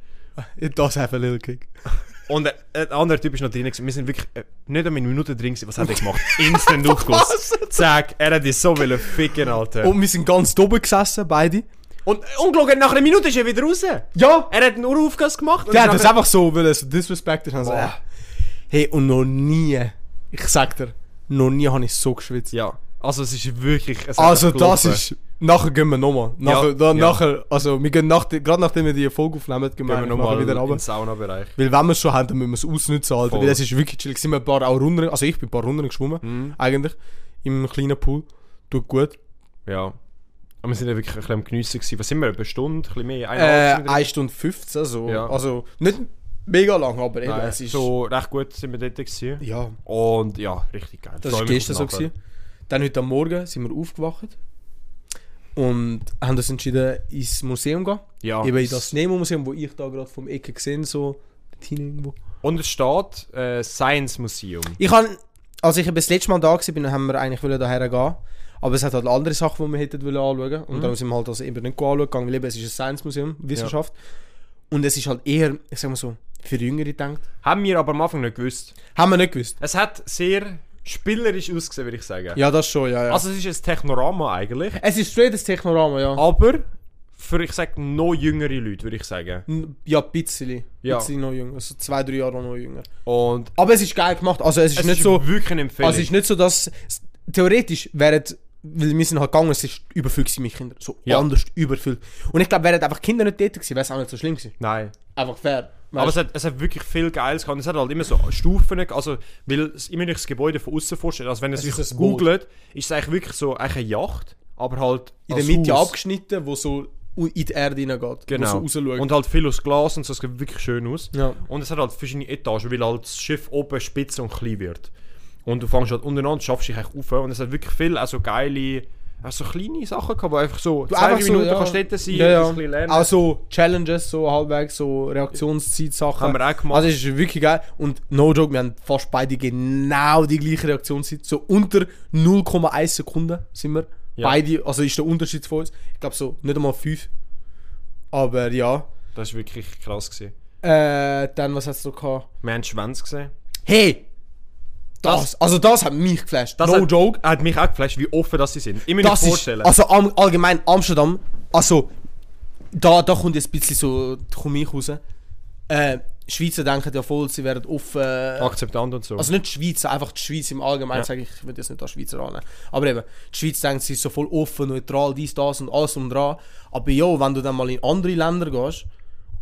das have a little kick. Und äh, ein anderer Typ ist noch drin. Wir sind wirklich äh, nicht einmal eine Minute drin. Was hat er gemacht? Instant Aufguss. Zack, er hat dich so wollen ficken, Alter. Und, wir sind ganz doben gesessen, beide. Und ungelogen, nach einer Minute ist er wieder raus. Ja! Er hat nur Aufguss gemacht. Der ist hat das einfach so, weil er so disrespect ist. Also, äh. Hey, und noch nie, ich sag dir, noch nie habe ich so geschwitzt. Ja, also es ist wirklich... Es hat Also das ist... Nachher gehen wir nochmal. Nachher, Ja, da, ja. nachher, also wir gehen nach, gerade nachdem wir die Folge aufnehmen, gehen Gehen wir nochmal wieder runter. Saunabereich. Weil wenn wir es schon haben, dann müssen wir es ausnutzen, Alter. Voll. Weil es ist wirklich chill. Sind wir ein paar auch Runden, also ich bin ein paar Runden geschwommen, Mhm. eigentlich, im kleinen Pool. Tut gut. Ja. Aber wir sind ja wirklich ein bisschen am Geniessen gewesen. Was sind wir? Eine Stunde? Ein bisschen mehr? Äh, Eineinhalb sind wir 1 Stunde 15, so. Ja. Also nicht mega lang, aber eben, Nein, es ist... so recht gut sind wir dort gewesen. Ja, Und ja, richtig geil. das war gestern so. Gewesen. Dann heute am Morgen sind wir aufgewacht und haben uns entschieden, ins Museum zu gehen. Ja. Eben in das Nemo-Museum, wo ich da gerade vom Ecke gesehen so dort hinten irgendwo. Und es steht äh, Science Museum. Ich kann, als ich das letzte Mal da war, bin, haben wir eigentlich wollen daher gehen. Aber es hat halt andere Sachen, die wir hätten wollen anschauen. Und darum sind wir halt das eben nicht anschauen gegangen, weil eben es ist ein Science-Museum, Wissenschaft. Und es ist halt eher, ich sag mal so, für Jüngere gedacht. Haben wir aber am Anfang nicht gewusst. Haben wir nicht gewusst. Es hat sehr spielerisch ausgesehen, würde ich sagen. Ja, das schon, ja, ja. Also es ist ein Technorama eigentlich. es ist straight das Technorama, ja. Aber für, ich sag, noch jüngere Leute, würde ich sagen. Ja, ein bisschen. Ja. bisschen noch jünger. Also zwei, drei Jahre noch jünger. Und Aber es ist geil gemacht. Also es ist es nicht ist so... wirklich eine Empfehlung. Also es ist nicht so, dass... Theoretisch wären... Weil wir sind halt gegangen, es ist überfüllt mit Kindern. So Ja. anders überfüllt. Und ich glaube, wären einfach Kinder nicht dort gewesen, wäre es auch nicht so schlimm gewesen. Nein. Einfach fair. Aber Weißt es hat, es hat wirklich viel Geiles gehabt. Es hat halt immer so Stufen, also, weil es immer nicht das Gebäude von außen vorstellt. Also wenn ihr es sich googelt, ist es eigentlich wirklich so eigentlich eine Yacht, aber halt in der Mitte Haus. abgeschnitten, wo so in die Erde hineingeht. Genau. So. Und halt viel aus Glas und so, es sieht wirklich schön aus. Ja. Und es hat halt verschiedene Etagen, weil halt das Schiff oben spitz und klein wird. Und du fängst halt untereinander, schaffst dich eigentlich auf und es hat wirklich viel, also geile, also kleine Sachen gehabt, wo einfach so zwei, einfach drei so, Minuten ja. kannst du dort sein, ja, ja. ein bisschen lernen. Auch so Challenges, so halbwegs, so Reaktionszeit-Sachen. Haben wir auch gemacht. Also es ist wirklich geil. Und no joke, wir haben fast beide genau die gleiche Reaktionszeit. So unter 0,1 Sekunden sind wir. Ja. Beide, also ist der Unterschied von uns. Ich glaube so nicht einmal 5. Aber ja. Das war wirklich krass. Gewesen. Äh, dann, was hast du noch gehabt? Wir haben Schwänze gesehen. Hey! Das, also das hat mich geflasht. Das no hat, joke. hat mich auch geflasht, wie offen das sie sind. Ich mir nicht Das ist, vorstellen. also allgemein Amsterdam, also da, da kommt jetzt ein bisschen so die Komik raus. Äh, Schweizer denken ja voll, sie werden offen. Äh, Akzeptant und so. also nicht die Schweiz, einfach die Schweiz im Allgemeinen, Ja. sage ich, ich würde jetzt nicht als Schweizer annehmen. Aber eben, die Schweiz denkt, sie ist so voll offen, neutral, dies, das und alles und dran. Aber ja, wenn du dann mal in andere Länder gehst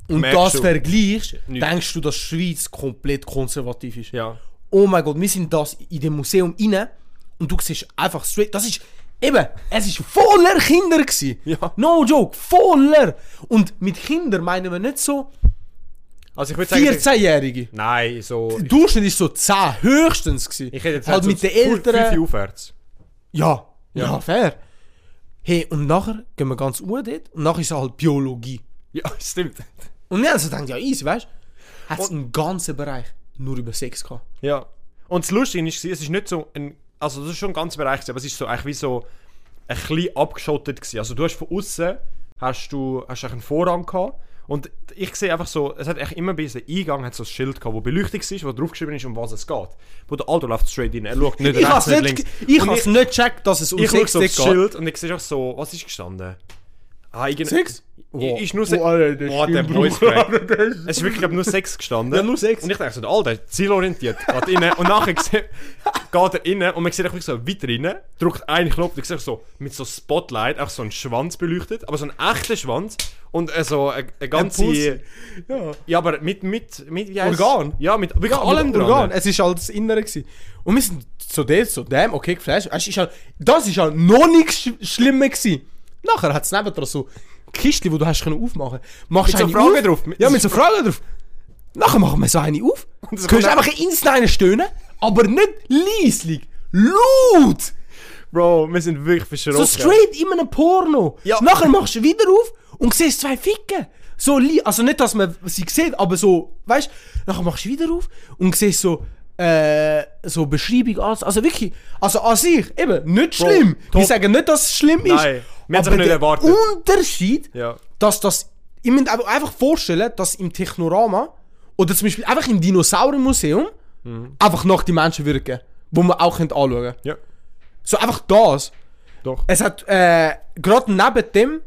und Merkst das du- vergleichst, denkst du, dass die Schweiz komplett konservativ ist. ja. Oh mein Gott, wir sind das in dem Museum inne und du siehst einfach straight, das ist eben, es ist voller Kinder gsi. Ja. No joke, voller. Und mit Kindern meinen wir nicht so Also ich würde sagen... 14-Jährige. Nein, so... Der Durchschnitt ist so 10 höchstens gsi. Ich hätte jetzt halt so mit den Eltern. fünf aufwärts. Ja, ja, Ja. fair. Hey, und nachher gehen wir ganz uhr dort und nachher ist es halt Biologie. Ja, stimmt. Und haben so gedacht, ja easy, weißt du? Hat einen ganzen Bereich nur über Sex gehabt. Ja. Und das Lustige ist, es ist nicht so ein... Also das ist schon ein ganzer Bereich, aber es ist so eigentlich wie so ein bisschen abgeschottet gewesen. Also du hast von außen hast du hast einen Vorrang gehabt und ich sehe einfach so, es hat eigentlich immer bei diesem Eingang hat so ein Schild gehabt, wo beleuchtet ist, wo draufgeschrieben ist, um was es geht. Wo der Alter läuft straight rein, er schaut nicht Ich rechts, habe nicht links. ich Und has nicht gecheckt, dass es um ich schaue Sex so geht. Schild und ich sehe auch so, was ist gestanden? Ah, irgend... Sex? I- Ist nur Oh, se Alter, oh, der. Voice Crack. Es ist wirklich glaub, nur Sex gestanden. Ja, nur Sex. Und ich dachte so, der Alter, zielorientiert, geht rein. Und nachher geht er rein und man sieht einfach so weiter rein, drückt einen Knopf und ich sehe so mit so Spotlight auch so einen Schwanz beleuchtet, aber so einen echten Schwanz und äh, so eine, eine ganze... Pussy. Ja. ja, aber mit, mit, mit wie heisst's? Organ? Ja, mit wirklich Ja, allem mit dran. Organ. Es ist halt das Innere gewesen. Und wir sind so das, so dem, okay, geflasht. Halt, das ist halt noch nichts sch Schlimmes gewesen. Nachher hat es nebendran so Kistchen, wo du hast können aufmachen. Machst Mit so eine Fragen auf. drauf. Ja, mit so Fragen drauf. Nachher machen wir so eine auf. Und Du kannst einfach instant eine stöhnen, aber nicht leislich. Laut! Bro, wir sind wirklich verschrocken. So straight in einem Porno. Ja. Nachher machst du wieder auf und siehst zwei Ficken. So li also nicht, dass man sie sieht, aber so, weißt du, nachher machst du wieder auf und siehst so äh, so Beschreibung, alles. Also wirklich, also an sich, eben, nicht Bro, schlimm. top. Wir sagen nicht, dass es schlimm ist. Wir haben es aber nicht erwartet. Unterschied, Ja. dass das, ich muss einfach- einfach vorstellen, dass im Technorama oder zum Beispiel einfach im Dinosauriermuseum Mhm. einfach noch die Menschen geben, wo man auch anschauen könnte. Ja. So einfach das. Doch. Es hat, äh, gerade neben dem,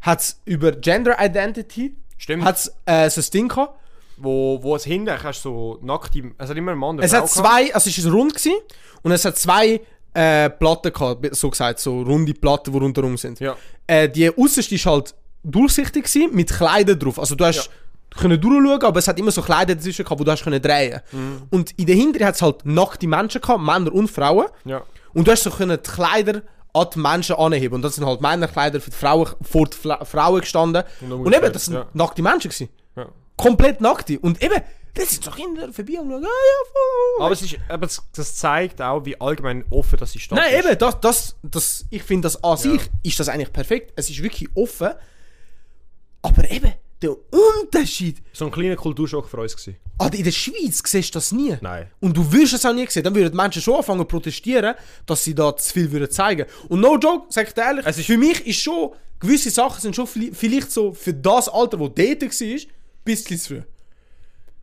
hat es über Gender Identity, Stimmt. hat's, äh, so ein Ding gehabt. Wo, wo es hinten du so nackte. Es hat immer einen Mann. Es hat zwei, also es ist rund gewesen, und es hat zwei äh, Platten gehabt, so gesagt, so runde Platten, die rundherum sind. Ja. Äh, die äußerste ist halt durchsichtig gewesen, mit Kleidern drauf. Also du hast können durchschauen, aber es hat immer so Kleider dazwischen gehabt, wo du hast können drehen. Mhm. Und in der Hinteren hat es halt nackte Menschen gehabt, Männer und Frauen. Ja. Und du hast so können die Kleider an die Menschen anheben. Und das sind halt Männerkleider für die Frauen, vor die Fla Frauen gestanden. Und Und, eben, das sind ja. nackte Menschen gewesen. Ja. Komplett nackte. Und eben, das sind so Kinder vorbei und schauen, ah ja. Aber, es ist, aber das, das zeigt auch, wie allgemein offen das Stadt Nein, ist. eben, das, das, das, ich finde das an sich ist das eigentlich perfekt. Es ist wirklich offen. Aber eben, der Unterschied. So ein kleiner Kulturschock für uns gewesen. Alter, in der Schweiz siehst du das nie. Nein. Und du wirst es auch nie sehen. Dann würden die Menschen schon anfangen zu protestieren, dass sie da zu viel würden zeigen. Und no joke, sag ich dir ehrlich, Es ist- für mich ist schon, gewisse Sachen sind schon vielleicht- vielleicht so für das Alter, wo dort war, ein bisschen zu früh.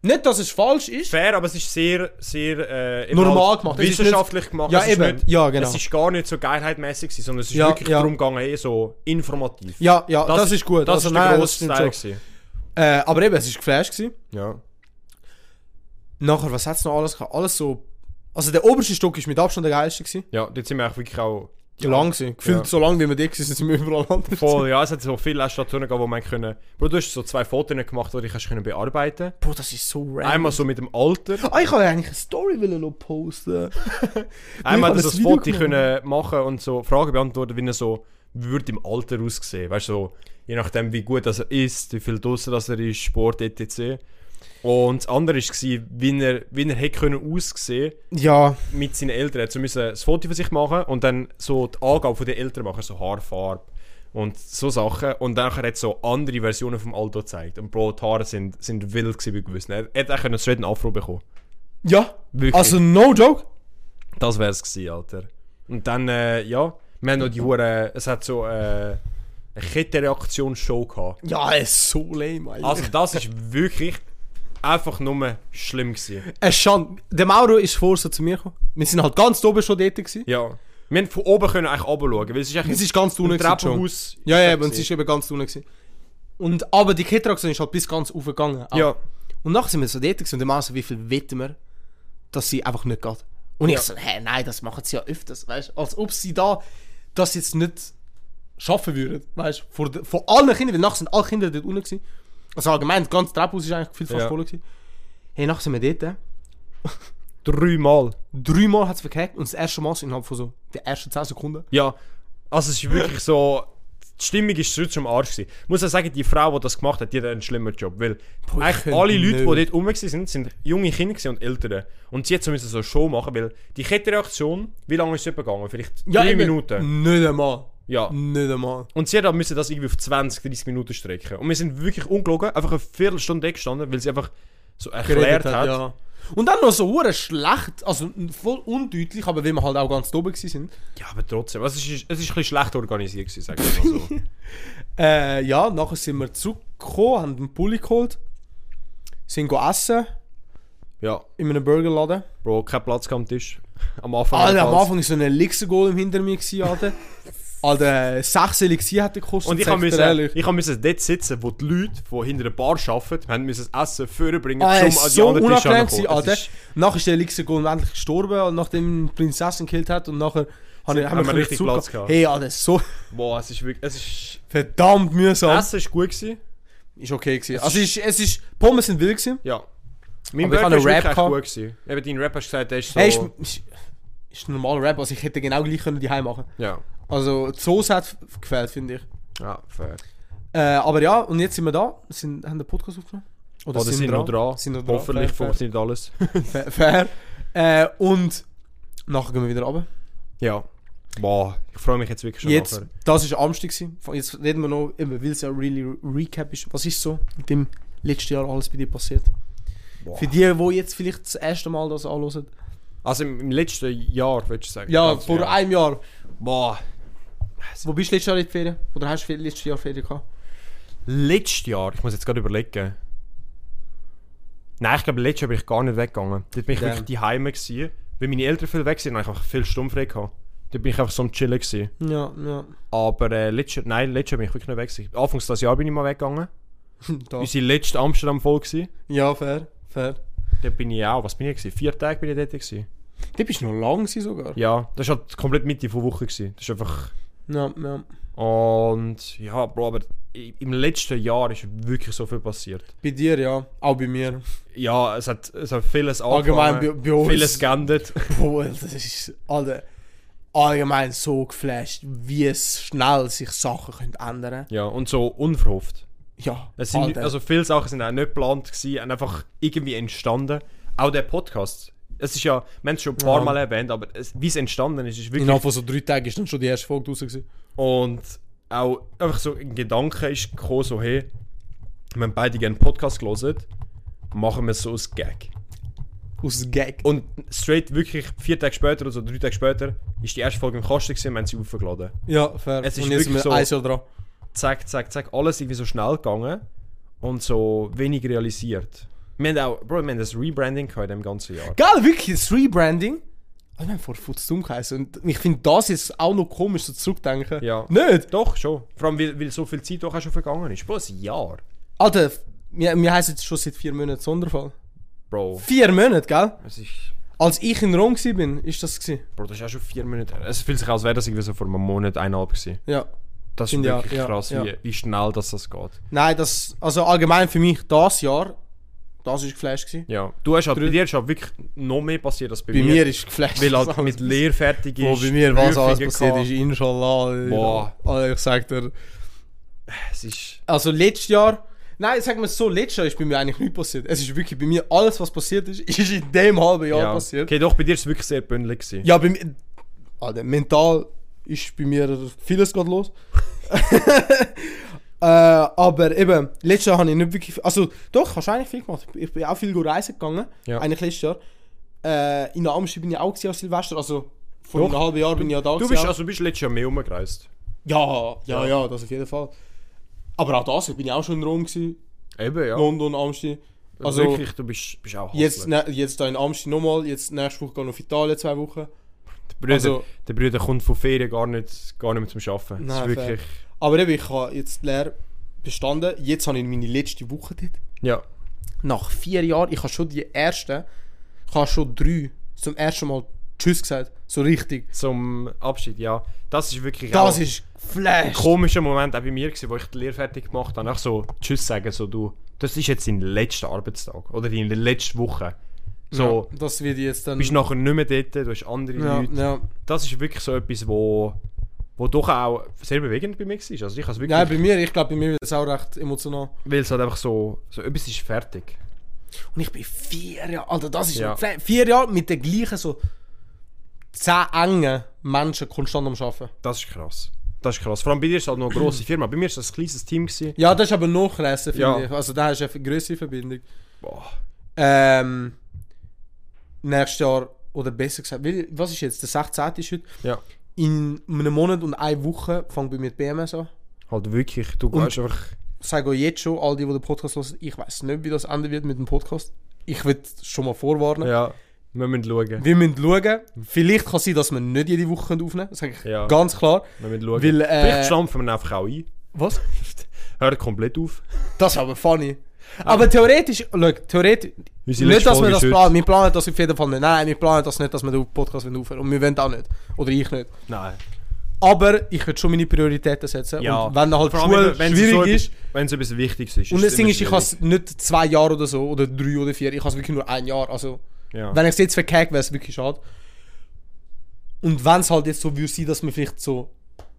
Nicht, dass es falsch ist. Fair, aber es ist sehr, sehr äh, Normal gemacht. Wissenschaftlich gemacht. Ja, es eben. Nicht, Ja, genau. Es ist gar nicht so geilheitmäßig, sondern es ist Ja, wirklich ja. darum gegangen, eh so informativ. Ja, ja, das, ist gut. Das Also, ist nein, der das grosse Teil. Äh, aber eben, es war geflasht. Gewesen. Ja. Nachher, was hat es noch alles gehabt? Alles so. Also der oberste Stock ist mit Abstand der geilste. Gewesen. ja, dort sind wir auch wirklich auch Ja. Lang gewesen. Gefühlt Ja. so lange, wie wir da waren, sind wir überall anders. voll, ja, es hat so viele Stationen gegeben, wo man können... Bro, du hast so zwei Fotos gemacht, die du kannst können bearbeiten Bro, das ist so random. Einmal so mit dem Alter, Ah, ich wollte eigentlich eine Story wollen noch posten. einmal habe so ein Foto können machen und so Fragen beantworten, wie er so würde im Alter aussehen. Weißt du, so, je nachdem, wie gut das er ist, wie viel draussen das er ist, Sport, etc. Und das andere war, wie er, wie er hätte können aussehen Ja, mit seinen Eltern. Er müssen ein Foto von sich machen und dann so die Angabe den Eltern machen, so Haarfarbe und so Sachen. Und dann hat er so andere Versionen vom Alto gezeigt. Und Bro, die Haare sind, sind wild gewesen bei gewissen. Er er hätte auch einen straight Afro bekommen. ja. Wirklich. Also no joke. Das wär's gewesen, Alter. Und dann, äh, ja, wir haben noch die Hure, es hat so äh, eine Kettenreaktionsshow gehabt. Ja, es ist so lame, Alter. Also das ist wirklich einfach nur schlimm gewesen. es schon. Der Mauro ist vor so zu mir gekommen. Wir sind halt ganz oben schon dort gewesen. Ja. Wir haben von oben können eigentlich runterschauen, weil es ist eigentlich Es ist ganz unten. Treppenhaus. Ja, ja, aber es ist eben ganz unten gewesen. Und, aber die Kettenreaktion ist halt bis ganz oben gegangen. Ja. Und nachher sind wir so dort gewesen und der Mann so, wie viel wetten wir, dass sie einfach nicht geht. Und Ja. ich so, hä, nein, das machen sie ja öfters, weißt du? Als ob sie da das jetzt nicht schaffen würden, weißt du? Vor, vor allen Kindern, weil nachher sind alle Kinder dort unten gewesen. Also allgemein, das ganze Treppenhaus ist eigentlich gefühlt fast Ja. voll gewesen. Hey, nachher sind wir dort. Dreimal. Dreimal hat es verkackt und das erste Mal innerhalb von so den ersten 10 Sekunden. Ja. Also es ist wirklich so... Die Stimmung ist schon am Arsch gewesen. Ich muss auch sagen, die Frau, die das gemacht hat, die hat einen schlimmen Job, weil ich eigentlich alle Leute, die nicht. dort rum waren, sind junge Kinder und Ältere. Und sie hat so müssen so eine Show machen, weil die Kettenreaktion, wie lange ist es gegangen? Vielleicht drei eben, Minuten. Nicht einmal. Ja. Nicht einmal. Und sie hat müssen das irgendwie auf 20, 30 Minuten strecken. Und wir sind wirklich ungelogen, einfach eine Viertelstunde gestanden, weil sie einfach so erklärt geredet hat. Ja. Und dann noch so hure schlecht, also voll undeutlich, aber weil wir halt auch ganz oben sind. Ja, aber trotzdem. Also es, ist, es ist ein bisschen schlecht organisiert, gewesen, sag ich mal so. Äh, ja, nachher sind wir zurückgekommen, haben einen Pulli geholt, sind go essen ja, in einem Burgerladen. Bro, kein Platz am Tisch. Am Anfang. Alter, am. Anfang war so ein Elixir-Goal im hinter mir, gewesen, Alter. Alter, 6 Elixir hat gekostet, Und ich ehrlich. ich müssen dort sitzen, wo die Leute, die hinter der Bar arbeiten, haben müssen das Essen vorbringen, Ah, um es an die so anderen Tische ranzukommen. Alter. Es ist- Nachher ist der Elixir-Goal endlich gestorben, und nachdem die Prinzessin gekillt hat und nachher haben wir, haben wir richtig zurückgehen. Platz gehabt. Hey, Alter, so Boah, es ist wirklich... Es ist... verdammt mühsam. Essen ist gut gewesen. Ist okay gewesen. Also es ist, es ist, Pommes sind wild gewesen. Ja. Mein Burger einen wirklich gut gewesen. Eben, dein Rap hast gesagt, der ist so... Hey, ist, ist, ein normaler Rap, also ich hätte genau gleich können die machen. ja. Also die Soße hat gefällt, finde ich. Ja, fair. Äh, aber ja, und jetzt sind wir da, sind, haben den Podcast aufgenommen. Oder sind, noch dran. Sind noch dran. Hoffentlich fair, funktioniert alles. fair. fair. Äh, und nachher gehen wir wieder runter. Ja. Boah, ich freue mich jetzt wirklich schon Jetzt, nachher. das war Amstag. Jetzt reden wir noch, weil es ja really Recap ist. Was ist so mit dem letzten Jahr alles bei dir passiert? Für die, die jetzt vielleicht das erste Mal das anhören. Also im, im letzten Jahr, würdest du sagen? Ja, vor genau. einem Jahr. Boah. Wo bist du letztes Jahr in die Ferien? Oder hast du letztes Jahr Ferien gehabt? Letztes Jahr, ich muss jetzt gerade überlegen. Nein, ich glaube, letztes Jahr bin ich gar nicht weggegangen. Dort bin ich Damn. wirklich die Heime gewesen. Weil meine Eltern viel weg sind, habe ich einfach viel Stumm frei gehabt. Dort bin ich einfach so am Chillen gewesen. Ja, ja. Aber äh, letztes Jahr, nein, letztes Jahr bin ich wirklich nicht weg gewesen. Anfangs des Jahres bin ich mal weggegangen. Da. Unsere letzte Amsterdam-Folge gewesen. Ja, fair, fair. Dort bin ich auch, was bin ich gewesen? Vier Tage bin ich dort gewesen. Du bist noch lang sogar. Ja, das war halt komplett Mitte von Woche gewesen. Das ist einfach... Ja, ja. Und ja, Bro, aber im letzten Jahr ist wirklich so viel passiert. Bei dir, ja. Auch bei mir. Ja, es hat, es hat vieles Allgemein bei, bei uns. vieles geändert. Boah, das ist Alter, allgemein so geflasht, wie es schnell sich Sachen können ändern Ja, und so unverhofft. Ja, Es sind, Alter. also viele Sachen sind auch nicht geplant gewesen, und einfach irgendwie entstanden. Auch der Podcast. Es ist ja, wir haben es schon ein paar Ja. Mal erwähnt, aber wie es entstanden ist, ist wirklich... Innerhalb von so drei Tagen ist dann schon die erste Folge raus gewesen. Und auch einfach so ein Gedanke ist gekommen, so hey, wir haben beide gerne einen Podcast gelesen, machen wir es so als Gag. Aus Gag. Und straight wirklich vier Tage später oder so, drei Tage später, ist die erste Folge im Kasten gewesen, wir haben sie aufgeladen. Ja, fair. Es ist Und wirklich so- ein Jahr dran. Zack, zack, zack, alles irgendwie so schnell gegangen und so wenig realisiert. Wir haben auch, Bro, wir haben das Rebranding gehabt in dem ganzen Jahr. Geil, wirklich, das Rebranding. Wir haben vor Futzdumm geheißen. Und ich finde das jetzt auch noch komisch, so zurückdenken. Ja. Nicht? Doch, schon. Vor allem, weil, weil so viel Zeit doch auch schon vergangen ist. Bro, ein Jahr. Alter, wir, wir heißen jetzt schon seit vier Monaten Sonderfall. Bro, Vier Monate, gell? es ist... Als ich in Rom war, bin, ist das gewesen. Bro, das ist auch schon vier Monate her. Es fühlt sich als wäre das irgendwie so vor einem Monat, eineinhalb gewesen. Ja. Das ist ich wirklich ja, krass, ja. Wie, wie schnell das, das geht. Nein, das, also allgemein für mich das Jahr, das ist geflasht gewesen. Ja. Du hast halt, bei dir ist halt wirklich noch mehr passiert als bei, Bei mir. mir ist geflasht. Weil halt mit Lehr fertig ist. Wo bei mir was alles passiert gehabt. ist, inshallah. Boah. Also ich sag dir. Es ist... Also letztes Jahr, nein, sagen wir es so, letztes Jahr ist bei mir eigentlich nichts passiert. Es ist wirklich bei mir alles, was passiert ist, ist in dem halben Jahr Ja. passiert. Okay, doch, bei dir ist es wirklich sehr bündelig gewesen. Ja, bei mir, Alter, mental ist bei mir vieles gerade los. äh, aber eben, letztes Jahr habe ich nicht wirklich, also doch, hast du eigentlich viel gemacht. Ich bin auch viel reisen gegangen, Ja. eigentlich letztes Jahr. Äh, in der Amsterdam bin ich auch gewesen als Silvester, also vor Doch. einem halben Jahr bin ich ja da Du gewesen bist, auch. also, du bist letztes Jahr mehr rumgereist. Ja, ja, ja, das auf jeden Fall. Aber auch das, bin ich auch schon in Rom gewesen, Eben, ja. London, Amsterdam. Also, Also wirklich, du bist, bist auch jetzt, Hustler. ne, jetzt da in Amsterdam nochmal, jetzt nächste Woche gehe ich auf Italien zwei Wochen. Der Brüder, also- der Brüder kommt von Ferien gar nicht, gar nicht mehr zum Arbeiten. Das Nein, ist wirklich... Aber eben, ich habe jetzt die Lehre bestanden. Jetzt habe ich meine letzte Woche dort. Ja. Nach vier Jahren, ich habe schon die erste, ich habe schon drei zum ersten Mal Tschüss gesagt. So richtig. Zum Abschied, ja. Das ist wirklich Das ist ein Flash. komischer Moment auch bei mir, gewesen, wo ich die Lehre fertig gemacht habe. Auch so Tschüss sagen, so du, das ist jetzt dein letzter Arbeitstag oder deine letzte Woche. So, Ja, das wird jetzt dann. bist nachher nicht mehr dort, du hast andere ja, Leute. ja. Das ist wirklich so etwas, wo, wo doch auch sehr bewegend bei mir war. Also ich es wirklich, Nein, bei mir, ich glaube, bei mir wird es auch recht emotional. weil es halt einfach so, so etwas ist fertig. Und ich bin vier Jahre, Alter, das ist Ja. Vier Jahre mit den gleichen so zehn engen Menschen konstant am Arbeiten. Das ist krass. Das ist krass. Vor allem bei dir ist es halt noch eine grosse Firma. Bei mir ist das ein kleines Team. Gewesen. Ja, das ist aber noch krasser, finde Ja. ich. Also da hast du eine größere Verbindung. Boah. Ähm, nächstes Jahr, oder besser gesagt, was ist jetzt? Der 16. ist heute. Ja. In einem Monat und einer Woche fängt bei mir die BMS an. Halt wirklich, du gehst einfach... Sage jetzt schon, all die, die den Podcast hören, ich weiß nicht, wie das enden wird mit dem Podcast. Ich will schon mal vorwarnen. Ja, wir müssen schauen. Wir müssen schauen. Vielleicht kann es sein, dass wir nicht jede Woche aufnehmen können. Das sage ich Ja. ganz klar. Wir müssen schauen. Weil, äh, Vielleicht stampfen wir einfach auch ein. Was? Hört komplett auf. Das ist aber funny. Aber theoretisch, schau, theoretisch, nicht, dass wir das planen. Wir planen das auf jeden Fall nicht. Nein, wir planen das nicht, dass wir den Podcast aufhören. Und wir wollen auch nicht. Oder ich nicht. Nein. Aber ich würde schon meine Prioritäten setzen. Ja. Und wenn halt Schule wenn schwierig so ist. Wenn es etwas Wichtiges ist. Und das Ding ist, ich habe es nicht zwei Jahre oder so, oder drei oder vier. Ich habe es wirklich nur ein Jahr. Also, Ja. wenn ich es jetzt verkacke, wäre es wirklich schade. Und wenn es halt jetzt so würde sein, dass wir vielleicht so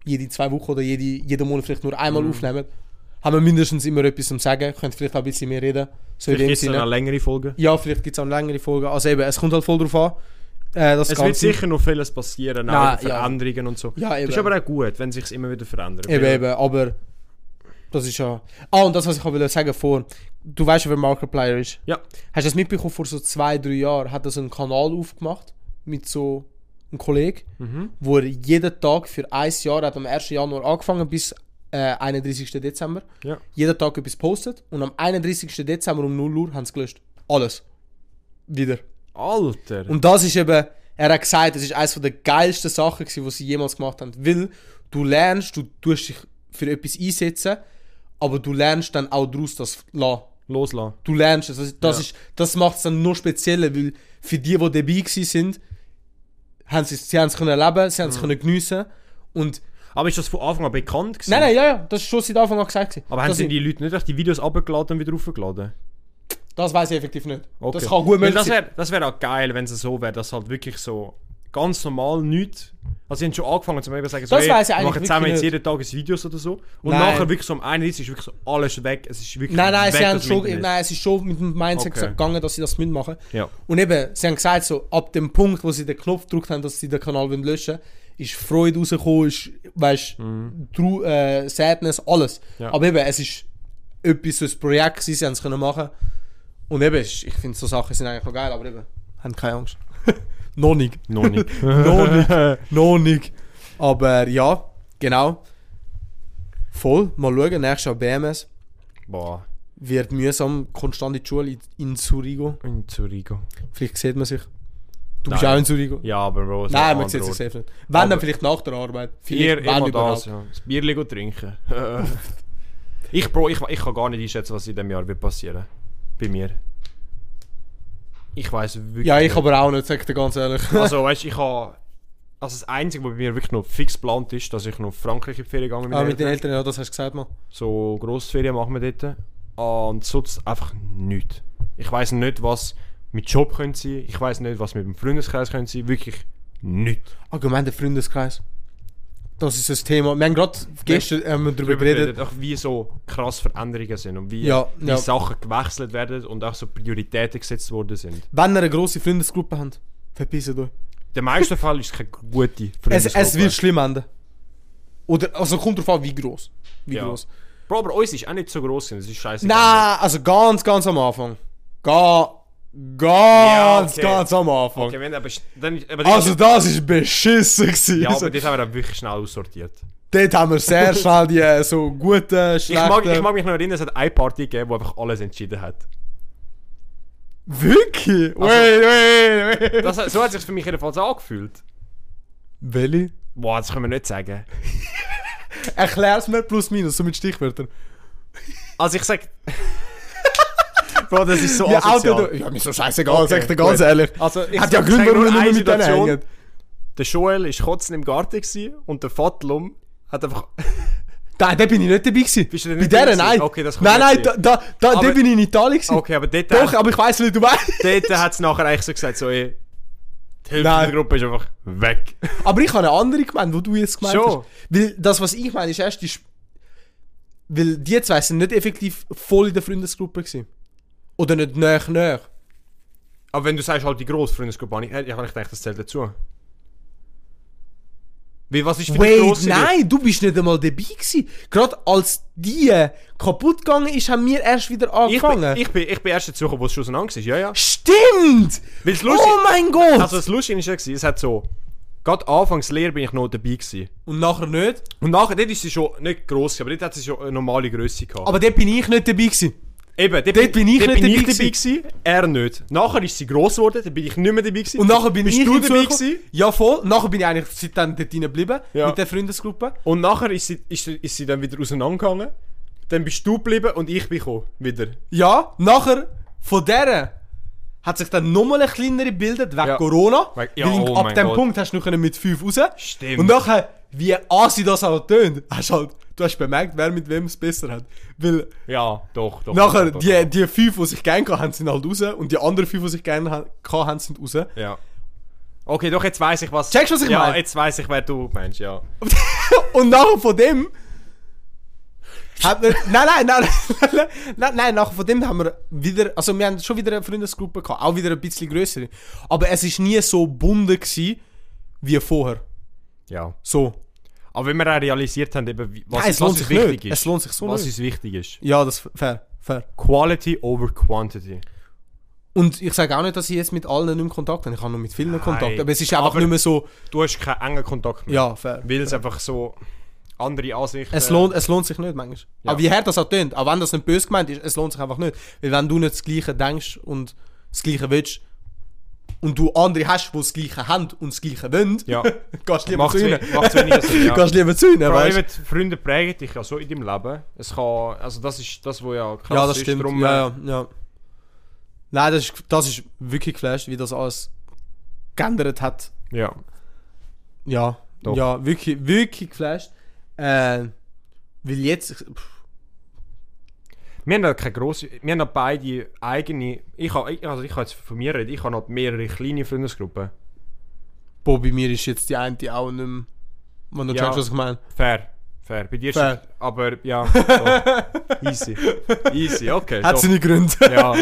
jede zwei Wochen oder jede, jeden Monat vielleicht nur einmal Mhm. aufnehmen, haben wir mindestens immer etwas zum Sagen. Könnt vielleicht auch ein bisschen mehr reden. So Vielleicht gibt es eine längere Folge. Ja, vielleicht gibt es auch eine längere Folge. Also eben, es kommt halt voll drauf an. Äh, Es wird Ganze. sicher noch vieles passieren, auch Nein, ja. Veränderungen und so. Ja, Das ist aber auch gut, wenn es sich immer wieder verändert. Eben, eben, aber Das ist ja. Ah, und das, was ich auch wollte sagen vor. Du weißt ja, wer Markiplier ist. Ja. Hast du das mitbekommen? Vor so zwei, drei Jahren hat er so einen Kanal aufgemacht mit so einem Kollegen, Mhm. wo er jeden Tag für ein Jahr, er hat am 1. Januar angefangen bis äh, 31. Dezember, Ja. jeden Tag etwas postet und am 31. Dezember um 0 Uhr haben sie gelöscht. Alles. Wieder. Alter. Und das ist eben, er hat gesagt, das ist eines der geilsten Sachen, gewesen, die sie jemals gemacht haben. Weil du lernst, du tust dich für etwas einsetzen, aber du lernst dann auch daraus das lassen. Loslassen. Du lernst es. Das, das, Ja. ist, das macht es dann noch spezieller, weil für die, die dabei sind, haben sie, sie haben es können erleben, sie haben Mhm. es können geniessen und Aber ist das von Anfang an bekannt gewesen? Nein, nein, ja, ja, das ist schon seit Anfang an gesagt. gewesen. Aber haben sie die Leute nicht echt die Videos abgeladen und wieder hochgeladen? das weiß ich effektiv nicht. Okay. Das kann gut möglich das sein. wäre das wär auch geil, wenn es so wäre, dass halt wirklich so ganz normal nichts. Also sie haben schon angefangen zu sagen, so, Das hey, wir machen zusammen jetzt jeden Tag ein Videos oder so. Und Nein. nachher wirklich so am 31 ist wirklich so alles weg. Es ist wirklich Nein, nein, weg sie haben schon, Internet. nein, es ist schon mit dem Mindset Okay. gegangen, dass sie das mitmachen. Ja. Und eben, sie haben gesagt, so, ab dem Punkt, wo sie den Knopf gedrückt haben, dass sie den Kanal löschen wollen, ist Freude rausgekommen, ist, weißt du, äh, Sadness, alles. Mhm. Ja. Aber eben, es ist etwas, so ein Projekt gewesen, sie haben es können machen. Und eben, ich finde, so Sachen sind eigentlich noch geil, aber eben, haben keine Angst. noch nicht. Noch nicht. noch nicht. noch nicht. Aber ja, genau. Voll. Mal schauen, nächstes Jahr BMS. Boah, Wird mühsam, konstant in die Schule in, in Zurigo. in Zurigo. Vielleicht sieht man sich. Du bist Nein. auch in Zurigo. Ja, aber Bro, so Nein, ein man sieht sich safe nicht. Wenn, Aber- dann vielleicht nach der Arbeit. Vielleicht, wenn immer überhaupt. das, ja. Das Bierli go trinken. ich, Bro, ich, ich kann gar nicht einschätzen, was in diesem Jahr wird passieren. Bei mir. Ich weiß wirklich Ja, ich nicht. aber auch nicht, sag ich dir ganz ehrlich. Also, weißt du, ich habe. Also, das Einzige, was bei mir wirklich noch fix geplant ist, dass ich noch Frankreich in die Ferien gegangen bin. ah, mit den Eltern, ja, das hast du gesagt, mal. So Grossferien machen wir dort. Und sonst einfach nichts. Ich weiß nicht, was mit Job könnte sein. Ich weiß nicht, was mit dem Freundeskreis könnte sein. Wirklich nichts. Allgemein der Freundeskreis. Das ist das Thema. Wir haben gerade gestern ähm, darüber Darüber geredet. auch wie so krass Veränderungen sind und wie Ja, die ja. Sachen gewechselt werden und auch so Prioritäten gesetzt worden sind. Wenn ihr eine grosse Freundesgruppe habt, verpisst euch. In den meisten Fällen ist es keine gute Es, Freundesgruppe. es wird schlimm enden. Oder, also kommt drauf an, wie groß. Wie Ja. groß. Bro, aber uns ist auch nicht so groß, es ist scheiße. Nein, also ganz, ganz am Anfang. Ga ganz, okay. ganz am Anfang. Okay, wenn, aber, dann, aber Also das ist beschissen gewesen. ja, Also, aber das haben wir dann wirklich schnell aussortiert. dort haben wir sehr schnell die äh, so guten, Ich schlechten... mag, ich mag mich noch erinnern, es hat eine Party gegeben, wo einfach alles entschieden hat. Wirklich? wait, wait, wait. Das, so hat es sich für mich jedenfalls angefühlt. Welche? Boah, das können wir nicht sagen. Erklär's mir plus minus, so mit Stichwörtern. Also ich sag... Bro, das ist so Ja, asozial. Ja, mir so scheißegal, Okay, sag ich dir ganz gut. ehrlich. Also ich Hat ja Gründe, warum wir nur nicht mit denen hängen. Der Joel ist kotzen im Garten und der Fatlum hat einfach... Da, da bin ich nicht dabei gewesen. Bist du denn Bei nicht der, dabei nein. Okay, das nein, nicht nein, da, da, da, da Aber- bin ich in Italien gewesen. Okay, aber dort, Doch, aber ich weiss, wie du meinst. dort hat es nachher eigentlich so gesagt, so ey, die Hälfte Nein. der Gruppe ist einfach weg. Aber ich habe eine andere gemeint, wo du jetzt gemeint Schon. hast. Weil das, was ich meine, ist erst die... Sp- Weil die zwei sind nicht effektiv voll in der Freundesgruppe gewesen. Oder nicht näher, näher. Aber wenn du sagst halt die grosse Freundesgruppe, habe ich, ich, ich gedacht, das zählt dazu. Wie, was ist für Wait, gross in dir? nein, du bist nicht einmal dabei gewesen. Gerade als die kaputt gegangen ist, haben wir erst wieder Ich angefangen. bin, ich, bin, ich bin erst dazu gekommen, wo es schon auseinander war. Ja, ja. Stimmt! Weil das Lustige, Oh mein Gott! also das Lustige war, ja, es hat so... Gerade anfangs Lehre bin ich noch dabei gewesen. Und nachher nicht. Und nachher, dort ist sie schon nicht gross, aber dort hat sie schon eine normale Größe gehabt. Aber dort bin ich nicht dabei gewesen. Eben, dort, dort bin ich dort nicht bin dabei ich dabei gewesen, er nicht. Nachher ist sie gross geworden, dann bin ich nicht mehr dabei gewesen. Und nachher bin Bist ich du dabei gewesen? Ja, voll. Nachher bin ich eigentlich seitdem dort drin geblieben. Ja. Mit der Freundesgruppe. Und nachher ist sie, ist, ist sie dann wieder auseinandergegangen. Dann bist du geblieben und ich bin gekommen, wieder. Ja, nachher von der hat sich dann nochmal eine kleinere gebildet, wegen Ja. Corona. Ja, weil oh ab dem Gott. Punkt hast du noch mit 5 raus. Stimmt. Und nachher, wie assi das auch tönt, hast halt, du hast bemerkt, wer mit wem es besser hat. Weil Ja, doch, doch. nachher, doch, doch, die, doch. die fünf, die sich gerne hatten, sind halt raus. Und die anderen fünf, die sich gerne haben, sind raus. Ja. Okay, doch, jetzt weiß ich was. Checkst du, was ich ja, meine? jetzt weiß ich, wer du meinst, ja. Und nachher von dem. Hat wir, nein, nein, nein, nein, nein, nein, nachher von dem haben wir wieder, also wir haben schon wieder eine Freundesgruppe gehabt, auch wieder ein bisschen größere. Aber es ist nie so bunden gewesen, wie vorher. Ja. So. Aber wenn wir auch realisiert haben, eben, was, Nein, es was uns wichtig nicht. ist. Es lohnt sich so was nicht. uns wichtig ist. Ja, das fair, fair. Quality over Quantity. Und ich sage auch nicht, dass ich jetzt mit allen nicht mehr Kontakt habe. Ich habe noch mit vielen Kontakt. Aber es ist einfach aber- nicht mehr so. Du hast keinen engen Kontakt mehr. Ja, fair. Weil es einfach so andere Ansichten... Es lohnt, es lohnt sich nicht manchmal. Ja. Aber wie hart das auch tönt, auch wenn das nicht böse gemeint ist, es lohnt sich einfach nicht. Weil wenn du nicht das Gleiche denkst und das Gleiche willst und du andere hast, die das Gleiche haben und das Gleiche wollen, Ja. gehst du lieber zu ihnen. macht weniger Sinn, ja. Gehst du lieber zu ihnen, weißt die Freunde prägen dich ja so in deinem Leben. Es kann... Also das ist das, was ja krass Ja, das ist. stimmt. Darum, ja, ja, ja. Nein, das ist, das ist wirklich geflasht, wie das alles geändert hat. äh, ja. Ja, Doch. ja, wirklich, wirklich geflasht. Äh, weil jetzt, pff, Wir haben ja keine grosse... Wir haben ja beide eigene... Ich habe also ich kann jetzt von mir reden. Ich habe noch mehrere kleine Freundesgruppen. boah, bei mir ist jetzt die eine auch nicht mehr, wenn du Ja. checkst, was ich meine. Fair. Fair. Bei dir Fair. ist es... Aber ja. So. Easy. Easy, okay. Hat doch. seine Gründe. Ja.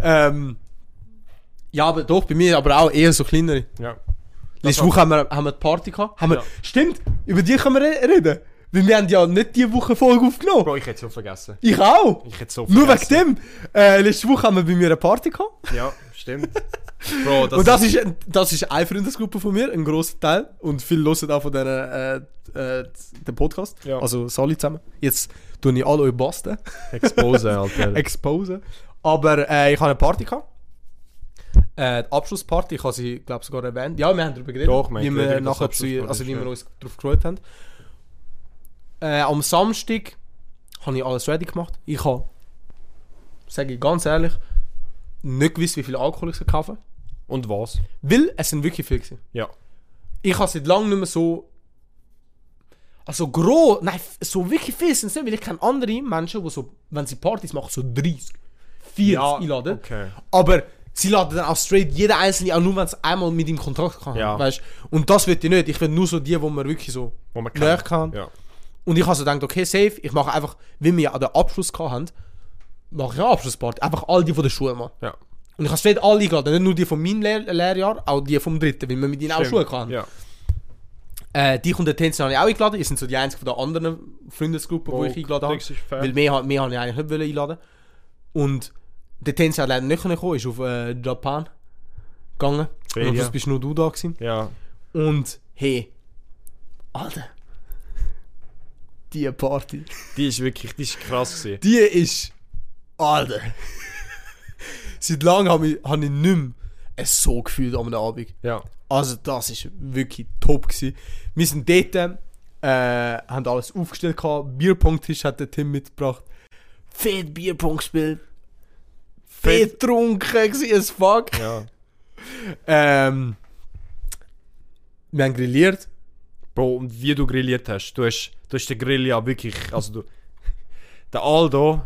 ähm, ja, aber doch, bei mir aber auch eher so kleinere. ja. Letzte Woche haben wir, haben wir die Party gehabt. Haben wir, Ja. Stimmt, über die können wir re- reden. Weil wir haben ja nicht die Woche Folge aufgenommen. Bro, ich hätte es so vergessen. Ich auch. Ich hätte so Nur wegen vergessen. dem. Äh, letzte Woche haben wir bei mir eine Party gehabt. Ja, stimmt. Bro, das, und das ist, das ist eine Freundesgruppe von mir, ein grosser Teil. Und viele hören auch von der, äh, äh, den Podcast. Ja. Also, alle zusammen. Jetzt tue ich alle euch basten. Expose, Alter. Exposen. Aber äh, ich habe eine Party gehabt. Äh, die Abschlussparty, ich habe sie, glaube sogar erwähnt. Ja, wir haben darüber geredet, Doch, wie wir nachher zu, also wie wir uns darauf gefreut haben. Äh, am Samstag habe ich alles ready gemacht. Ich habe, sage ich ganz ehrlich, nicht gewusst, wie viel Alkohol ich kaufen Und was? Weil es sind wirklich viele gewesen. Ja. Ich habe seit langem nicht mehr so. Also groß, nein, so wirklich viel sind es nicht, weil ich kenne andere Menschen, die so, wenn sie Partys machen, so 30, 40 einladen. okay. Aber sie laden dann auch straight jeder einzelne, auch nur wenn es einmal mit ihm Kontakt kann. Ja. Weißt? Und das will ich nicht. Ich will nur so die, wo man wirklich so Wo man kennt. kann. Ja. Und ich habe so gedacht, okay, safe, ich mache einfach, wie wir ja an den Abschluss haben, mache ich eine Abschlussparty. Einfach all die von der Schule mal. Ja. Und ich habe straight alle eingeladen, nicht nur die von meinem Lehr Lehrjahr, auch die vom dritten, weil wir mit ihnen auch. Schule hatten. Ja. Äh, die und der Tänzer habe ich auch eingeladen. Ihr sind so die einzigen von der anderen Freundesgruppe, Oh, die ich eingeladen habe. das fair. Weil mehr, mehr habe ich eigentlich nicht einladen. Und der Tänzer hat leider nicht können kommen, ist auf äh, Japan gegangen. Ferien. Und sonst bist nur du da gewesen. Ja. Und hey, Alter, die Party, Die ist wirklich, die ist krass gewesen. die ist, Alter. Seit langem habe ich, hab ich nicht mehr es so gefühlt am Abend. Ja. Also das ist wirklich top gewesen. Wir sind dort, äh, haben alles aufgestellt gehabt. Bierpong-Tisch hat der Tim mitgebracht. Fett Bierpong gespielt. Fett getrunken gewesen as fuck. Ja. Ähm, wir haben grilliert. Bro, und wie du grilliert hast, du hast, du hast den Grill ja wirklich, also du, der Aldo,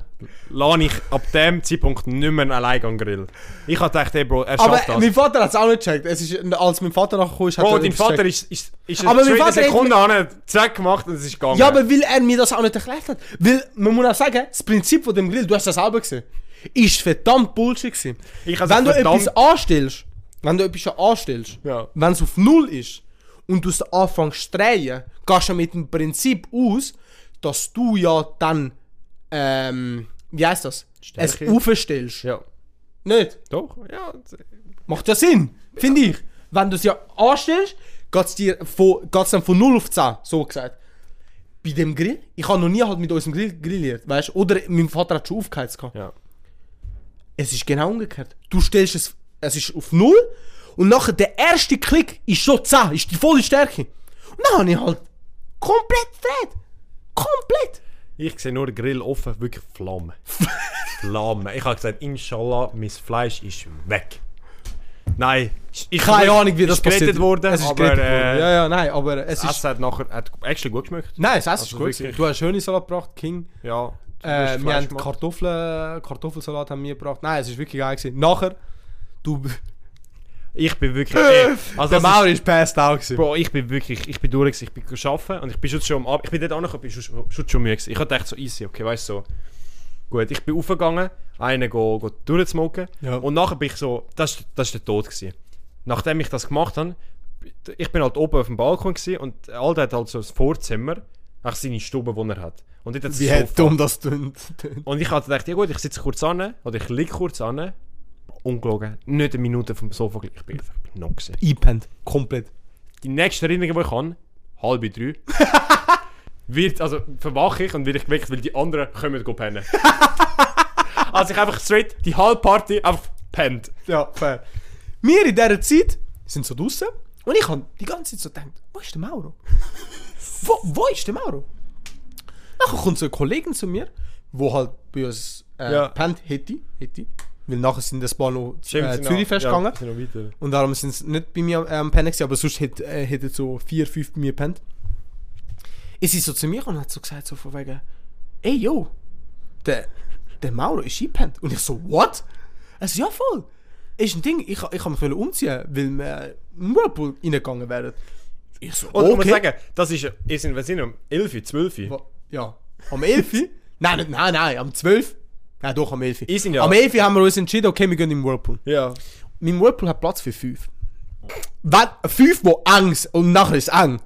lass ich ab dem Zeitpunkt nicht mehr allein an den Grill. Ich hab gedacht, hey Bro, er Aber schafft das. mein Vater hat es auch nicht gecheckt. Es ist, als mein Vater nachgekommen ist, hat Bro, er dein Vater gecheckt. ist, ist, ist Aber mein eine Vater hat Sekunde an zack gemacht und es ist gegangen. Ja, aber weil er mir das auch nicht erklärt hat. Weil, man muss auch sagen, das Prinzip von dem Grill, du hast das selber gesehen, ist verdammt Bullshit gewesen. Wenn du etwas anstellst, wenn du etwas anstellst, Ja. wenn es auf Null ist und du es anfängst zu drehen, gehst du mit dem Prinzip aus, dass du ja dann, ähm, wie heißt das? Stärke. Es aufstellst. Ja. Nicht? Doch, ja. Macht ja Sinn, finde ich. Wenn du es ja anstellst, geht es dir von, geht's dann von 0 auf 10, so gesagt. Bei dem Grill, ich habe noch nie halt mit unserem Grill grilliert, weißt du? Oder mein Vater hat schon aufgeheizt. Ja. Es ist genau umgekehrt. Du stellst es, es ist auf 0 und nachher der erste Klick ist schon 10, ist die volle Stärke. Und dann habe ich halt komplett gedreht. Komplett. Ich sehe nur den Grill offen, wirklich Flamme. Flamme. Ich habe gesagt, Inshallah, mein Fleisch ist weg. Nein, ich, Keine Ahnung, wie das ist passiert worden, Es ist aber gerettet äh, worden. Ja, ja, nein, aber es das ist... Essen hat nachher hat actually gut geschmeckt. Nein, das Essen ist Also gut. wirklich. Du hast schöne Salat gebracht, King. Ja. Äh, wir haben. Kartoffeln, Kartoffelsalat haben wir gebracht. Nein, es ist wirklich geil gewesen. Nachher, du, Ich bin wirklich. Ey, also der Mauer ist, passed out gewesen. Bro, ich bin wirklich, ich bin durch, ich bin arbeiten und ich bin schon am ich bin dort angekommen, ich bin schon, schon, schon müde gewesen. Ich hab gedacht so easy, okay, weißt du so. Gut, ich bin aufgegangen, einen go, go durchzusmoken Ja. und nachher bin ich so, das, das ist der Tod gewesen. Nachdem ich das gemacht habe, ich bin halt oben auf dem Balkon gewesen, und Alter hat halt so ein Vorzimmer, auch seine Stube, die er hat. Und dort hat Wie hat dumm das tönt. Und ich hatte gedacht, ja gut, ich sitze kurz an, oder ich liege kurz an. Ungelogen. Nicht eine Minute vom Sofa gelegen. Ich bin einfach noch gewesen. Einpennt. Komplett. Die nächste Erinnerung, die ich habe, halb drei, wird, also verwache ich und werde ich geweckt, weil die anderen kommen gehen pennen. also ich einfach straight die halbe Party einfach pennt. Ja, fair. Wir in dieser Zeit sind so draußen und ich habe die ganze Zeit so gedacht, wo ist der Mauro? wo, wo ist der Mauro? Nachher kommt so eine Kollegin zu mir, wo halt bei uns äh, Ja. pennt hätte, hätte. Weil nachher sind das paar noch äh, Zürich festgegangen. Ja. Und darum sind sie nicht bei mir ähm, pennen gewesen, aber sonst hätte äh, so vier, fünf bei mir pennt. Ist sie so zu mir und hat so gesagt, so von wegen, ey yo, der, der Mauro ist eingepennt. Und ich so, what? Er so, ja voll. Ist ein Ding, ich, ich kann mich umziehen, weil wir in Whirlpool reingegangen wären. Ich so, Und ich muss okay. sagen, das ist, ihr sind, wir sind um 11, 12. Wa- Ja, am 11. nein, nicht, nein, nein, am 12. Nein, doch, am 11. Ich sind ja- Am 11 haben wir uns entschieden, okay, wir gehen im Whirlpool. Ja. Mein Whirlpool hat Platz für 5. Wenn 5, wo eng ist und nachher ist eng.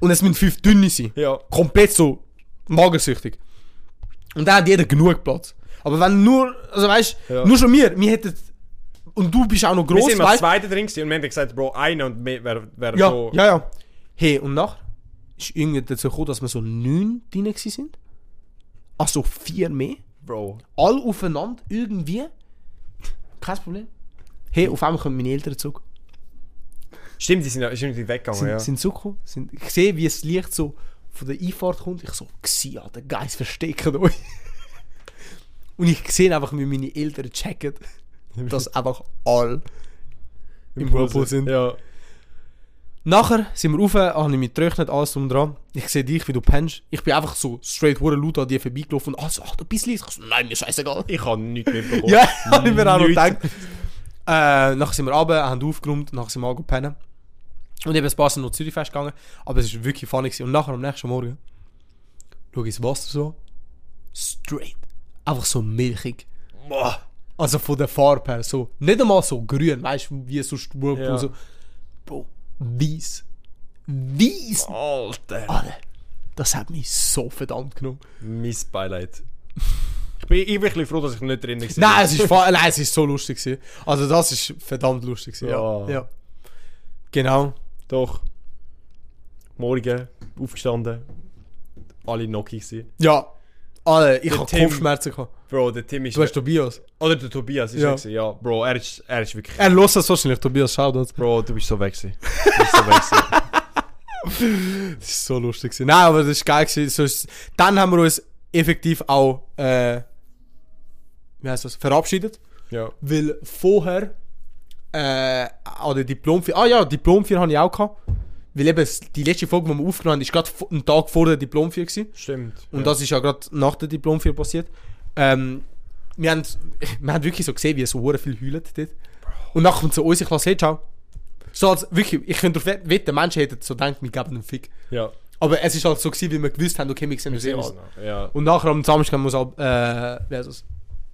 Und es müssen 5 dünne sein. Ja. Komplett so magersüchtig. Und dann hat jeder genug Platz. Aber wenn nur, also weißt Ja. nur schon wir, wir hätten. Und du bist auch noch Wir groß, sind mal weißt zweite drin und wir haben gesagt, Bro, einer und mehr wäre wär Ja, so... ja, ja. Hey, und nachher ist irgendwie dazu gekommen, dass wir so 9 drin sind. Also 4 mehr. Bro. All aufeinander irgendwie. Kein Problem. Hey, auf einmal kommen meine Eltern zurück. Stimmt, die sind, die weggegangen, sind, ja. sind zurückgekommen. Sind, ich sehe, wie das Licht so von der Einfahrt kommt. Ich so, Xia, der Geist versteckt euch. Und ich sehe einfach, wie meine Eltern checken, dass einfach alle im Whirlpool sind. Ja. Nachher sind wir rauf, habe ich mich getrocknet, alles drum dran. Ich sehe dich, wie du pennst. Ich bin einfach so straight hure laut an dir vorbeigelaufen und also, ach, du bist leise. Ich so, nein, mir scheißegal. Ich habe nichts mitbekommen. Ja, habe ich mir auch noch gedacht. Äh, nachher sind wir runter, haben aufgeräumt, nachher sind wir auch pennen. Und eben ein paar sind noch Zürich festgegangen. Aber es war wirklich funny. Gewesen. Und nachher am nächsten Morgen schaue ich ins Wasser so. Straight. Einfach so milchig. Boah. Also von der Farbe her. So, nicht einmal so grün, weißt du, wie sonst Whirlpool. Ja. So. Bro, weiß. Weiß. Alter. Alter, das hat mich so verdammt genommen. Mein Beileid. Ich bin, ein bisschen froh, dass ich nicht drin war. Nein, es ist, nein, es ist so lustig. Gewesen. Also das ist verdammt lustig. Gewesen. Ja. Ja. ja. Genau. Doch. Morgen aufgestanden. Alle Noki gewesen. Ja. Alter, ich habe Kopfschmerzen gehabt. Bro, der Tim ist... Du hast Tobias. Oder der Tobias ist Ja. gewesen. Ja, Bro, er ist, er ist wirklich... Er hört das wahrscheinlich, Tobias, schau das. Bro, du bist so weg. Du bist so weg. Das ist so lustig. Gewesen. Nein, aber das ist geil. Gewesen. Dann haben wir uns effektiv auch, äh, wie heißt das, verabschiedet. Ja. Weil vorher, äh, der Diplomfeier, ah ja, Diplomfeier hatte ich auch gehabt. Weil eben die letzte Folge, die wir aufgenommen haben, ist gerade einen Tag vor der Diplomfeier gewesen. Stimmt. Und ja. das ist ja gerade nach der Diplomfeier passiert. Ähm, wir, haben, wir haben wirklich so gesehen, wie es so hure viel heult dort. Und nachher kommt so unsere Klasse, hey, ciao. So als, wirklich, ich könnte darauf wett- wetten, Menschen hätten so gedacht, wir geben einen Fick. Ja. Aber es ist halt so gewesen, wie wir gewusst haben, okay, wir sehen uns eh. Ja. Und nachher am Samstag haben wir uns halt, äh, wie heißt das,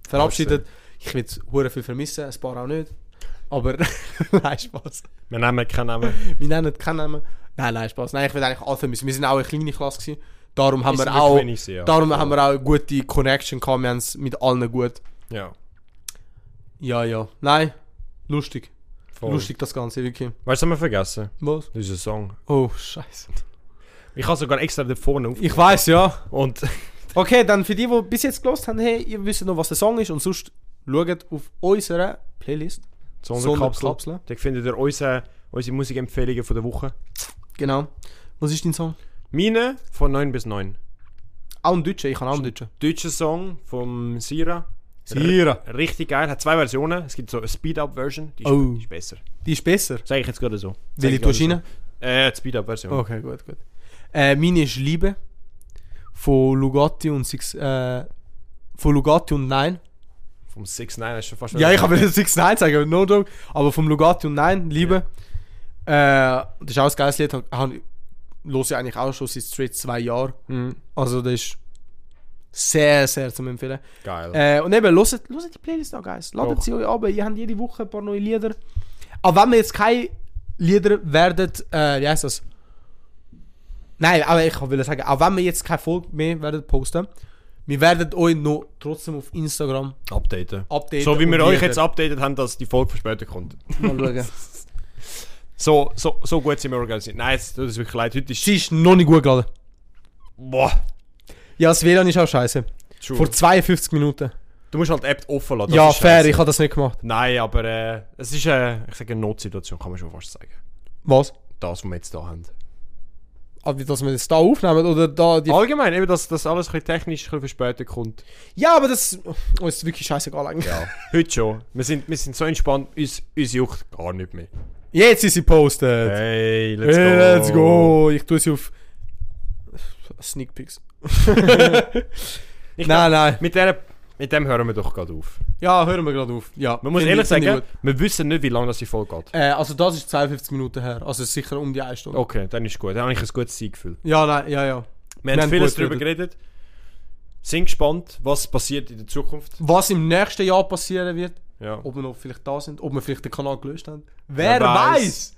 verabschiedet. Ich will hure viel vermissen, ein paar auch nicht. Aber, nein, Spaß. Wir nehmen keinen Namen. Wir nennen keinen Namen. Nein, nein, Spaß. Nein, ich will eigentlich alle vermissen. Wir sind auch eine kleine Klasse gewesen. Darum haben Wir wir auch, wenig ja. darum haben wir auch eine gute Connection gehabt. Wir haben es mit allen gut. Ja. Ja, ja. Nein, lustig. Voll. Lustig das Ganze, wirklich. Weißt du, was haben wir vergessen? Was? Dieser Song. Oh, scheiße. Ich habe sogar extra da vorne auf. Ich weiß ja. Und Okay, dann für die, die bis jetzt gelost haben, hey, ihr wisst noch, was der Song ist und sonst schaut auf unserer Playlist. Sonderkapsel. Sonderkapsel. Da findet ihr unsere, unsere Musikempfehlungen von der Woche. Genau. Was ist dein Song? Meine von 9 bis 9. Auch ein Deutscher, ich kann auch einen Deutschen. Deutscher Song vom Sira. Sira. R richtig geil. Hat zwei Versionen. Es gibt so eine Speed-Up-Version. Die, ist- Oh. die ist besser. Die ist besser. Sag ich jetzt gerade so. Welche tust du rein? so. Äh, die Speed-Up-Version. Okay, gut, gut. Äh, meine ist Liebe. Von Lugatti und Six, äh, von Lugatti und Nein. Vom 6 9 ist schon fast Ja, ich habe jetzt Six Nine sagen, no joke. Aber vom Lugatti und Nein, Liebe. Äh, das ist auch ein geiles Lied. Los ich eigentlich auch schon seit straight zwei Jahren. Mhm. Also das ist sehr, sehr zum Empfehlen. Geil. Äh, und eben, hört, hört die Playlist an, guys. Ladet Doch. sie euch ab. Ihr habt jede Woche ein paar neue Lieder. Aber wenn wir jetzt keine Lieder werden, äh, wie heißt das? Nein, aber ich will sagen, auch wenn wir jetzt keine Folge mehr werden posten, wir werden euch noch trotzdem auf Instagram Updaten. updaten. So wie wir euch jetzt updated haben, dass die Folge verspätet kommt. Mal schauen. So, so, so gut sind wir organisiert. Nein, es tut uns wirklich leid. Heute ist... Sie ist noch nicht gut geladen. Boah. Ja, das WLAN ist auch scheiße. True. Vor 52 Minuten. Du musst halt die App offen lassen. das ja, fair, ich habe das nicht gemacht. Nein, aber äh, es ist äh, ich sage, eine Notsituation, kann man schon fast sagen. Was? Das, was wir jetzt da haben. Aber dass wir das da aufnehmen oder da die. Allgemein, eben, dass das alles ein bisschen technisch ein bisschen verspätet kommt. Ja, aber das oh, ist wirklich scheißegal eigentlich. Ja. Heute schon. Wir sind, wir sind so entspannt, uns, uns juckt gar nicht mehr. Jetzt ist sie posted. Hey, let's Hey, go. let's go. Ich tue sie auf Sneak Peeks. Nein, glaub, nein. Mit, der, mit dem hören wir doch gerade auf. Ja, hören wir gerade auf. Ja, Man muss ehrlich sagen, wir wissen nicht, wie lange das die Folge geht. Äh, also das ist 52 Minuten her. Also sicher um die 1 Stunde. Okay, dann ist gut. Dann habe ich ein gutes Zeitgefühl. Ja, nein, ja, ja. Wir, Wir haben vieles darüber geredet. Sind gespannt, was passiert in der Zukunft. Was im nächsten Jahr passieren wird, Ja. ob wir noch vielleicht da sind, ob wir vielleicht den Kanal gelöscht haben. Wer, Wer weiß. weiß?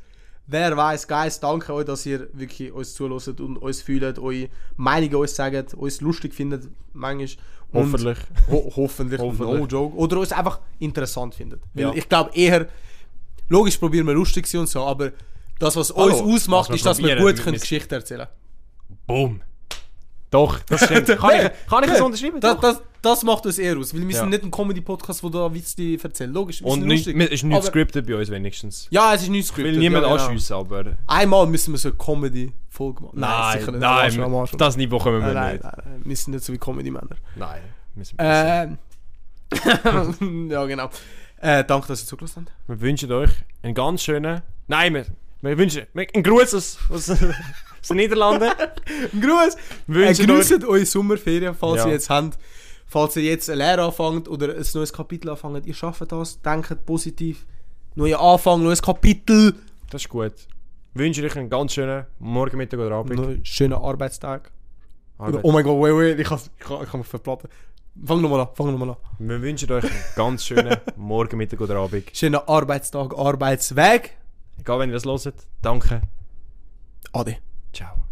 Wer weiß, Guys, danke euch, dass ihr wirklich uns zuhört und uns fühlt, eure Meinungen uns sagt, uns lustig findet, manchmal. Hoffentlich. Ho hoffentlich, Hoffentlich. no joke. Oder uns einfach interessant findet. Weil Ja. ich glaube eher, logisch probieren wir lustig zu sein und so, aber das, was uns Hallo, ausmacht, was ist, dass wir gut wir können Geschichten erzählen Boom. Doch, das stimmt. kann, ich, kann ich das unterschreiben? das, Doch. das, das macht uns eher aus, weil wir Ja. sind nicht ein Comedy-Podcast, wo da Witze erzählen. Logisch, wir Und sind nicht, lustig. es ist nicht aber- scripted bei uns wenigstens. Ja, es ist nicht Ich scripted. will niemand ja, genau. anschiessen, aber... Einmal müssen wir so eine Comedy-Folge machen. Nein, sicher nein, nicht. Am Arsch, am Arsch. auf das Niveau kommen wir Nein, nein, nicht. nein, nein, wir sind nicht so wie Comedy-Männer. Nein. müssen wir Ähm. ja, genau. Äh, danke, dass ihr zugelassen habt. Wir wünschen euch einen ganz schönen... Nein, wir, wir wünschen einen Gruß aus, aus, aus den Niederlanden. Ein Gruß! Wir Äh, wünschen euch... grüßt eure Sommerferien, falls Ja. ihr jetzt habt. Falls ihr jetzt eine Lehre anfangt oder ein neues Kapitel anfangt, ihr schafft das, denkt positiv. Neuer Anfang, neues Kapitel. Das ist gut. Ich wünsche euch einen ganz schönen Morgen, Mittag oder Abend. Einen schönen Arbeitstag. Arbeit. Oh mein Gott, wait, wait, ich kann, ich kann, ich kann mich verplatten. Fang nochmal an, fang nochmal an. Wir wünschen euch einen ganz schönen Morgen, Mittag oder Abend. Schönen Arbeitstag, Arbeitsweg. Egal, wenn ihr das hört. Danke. Ade. Ciao.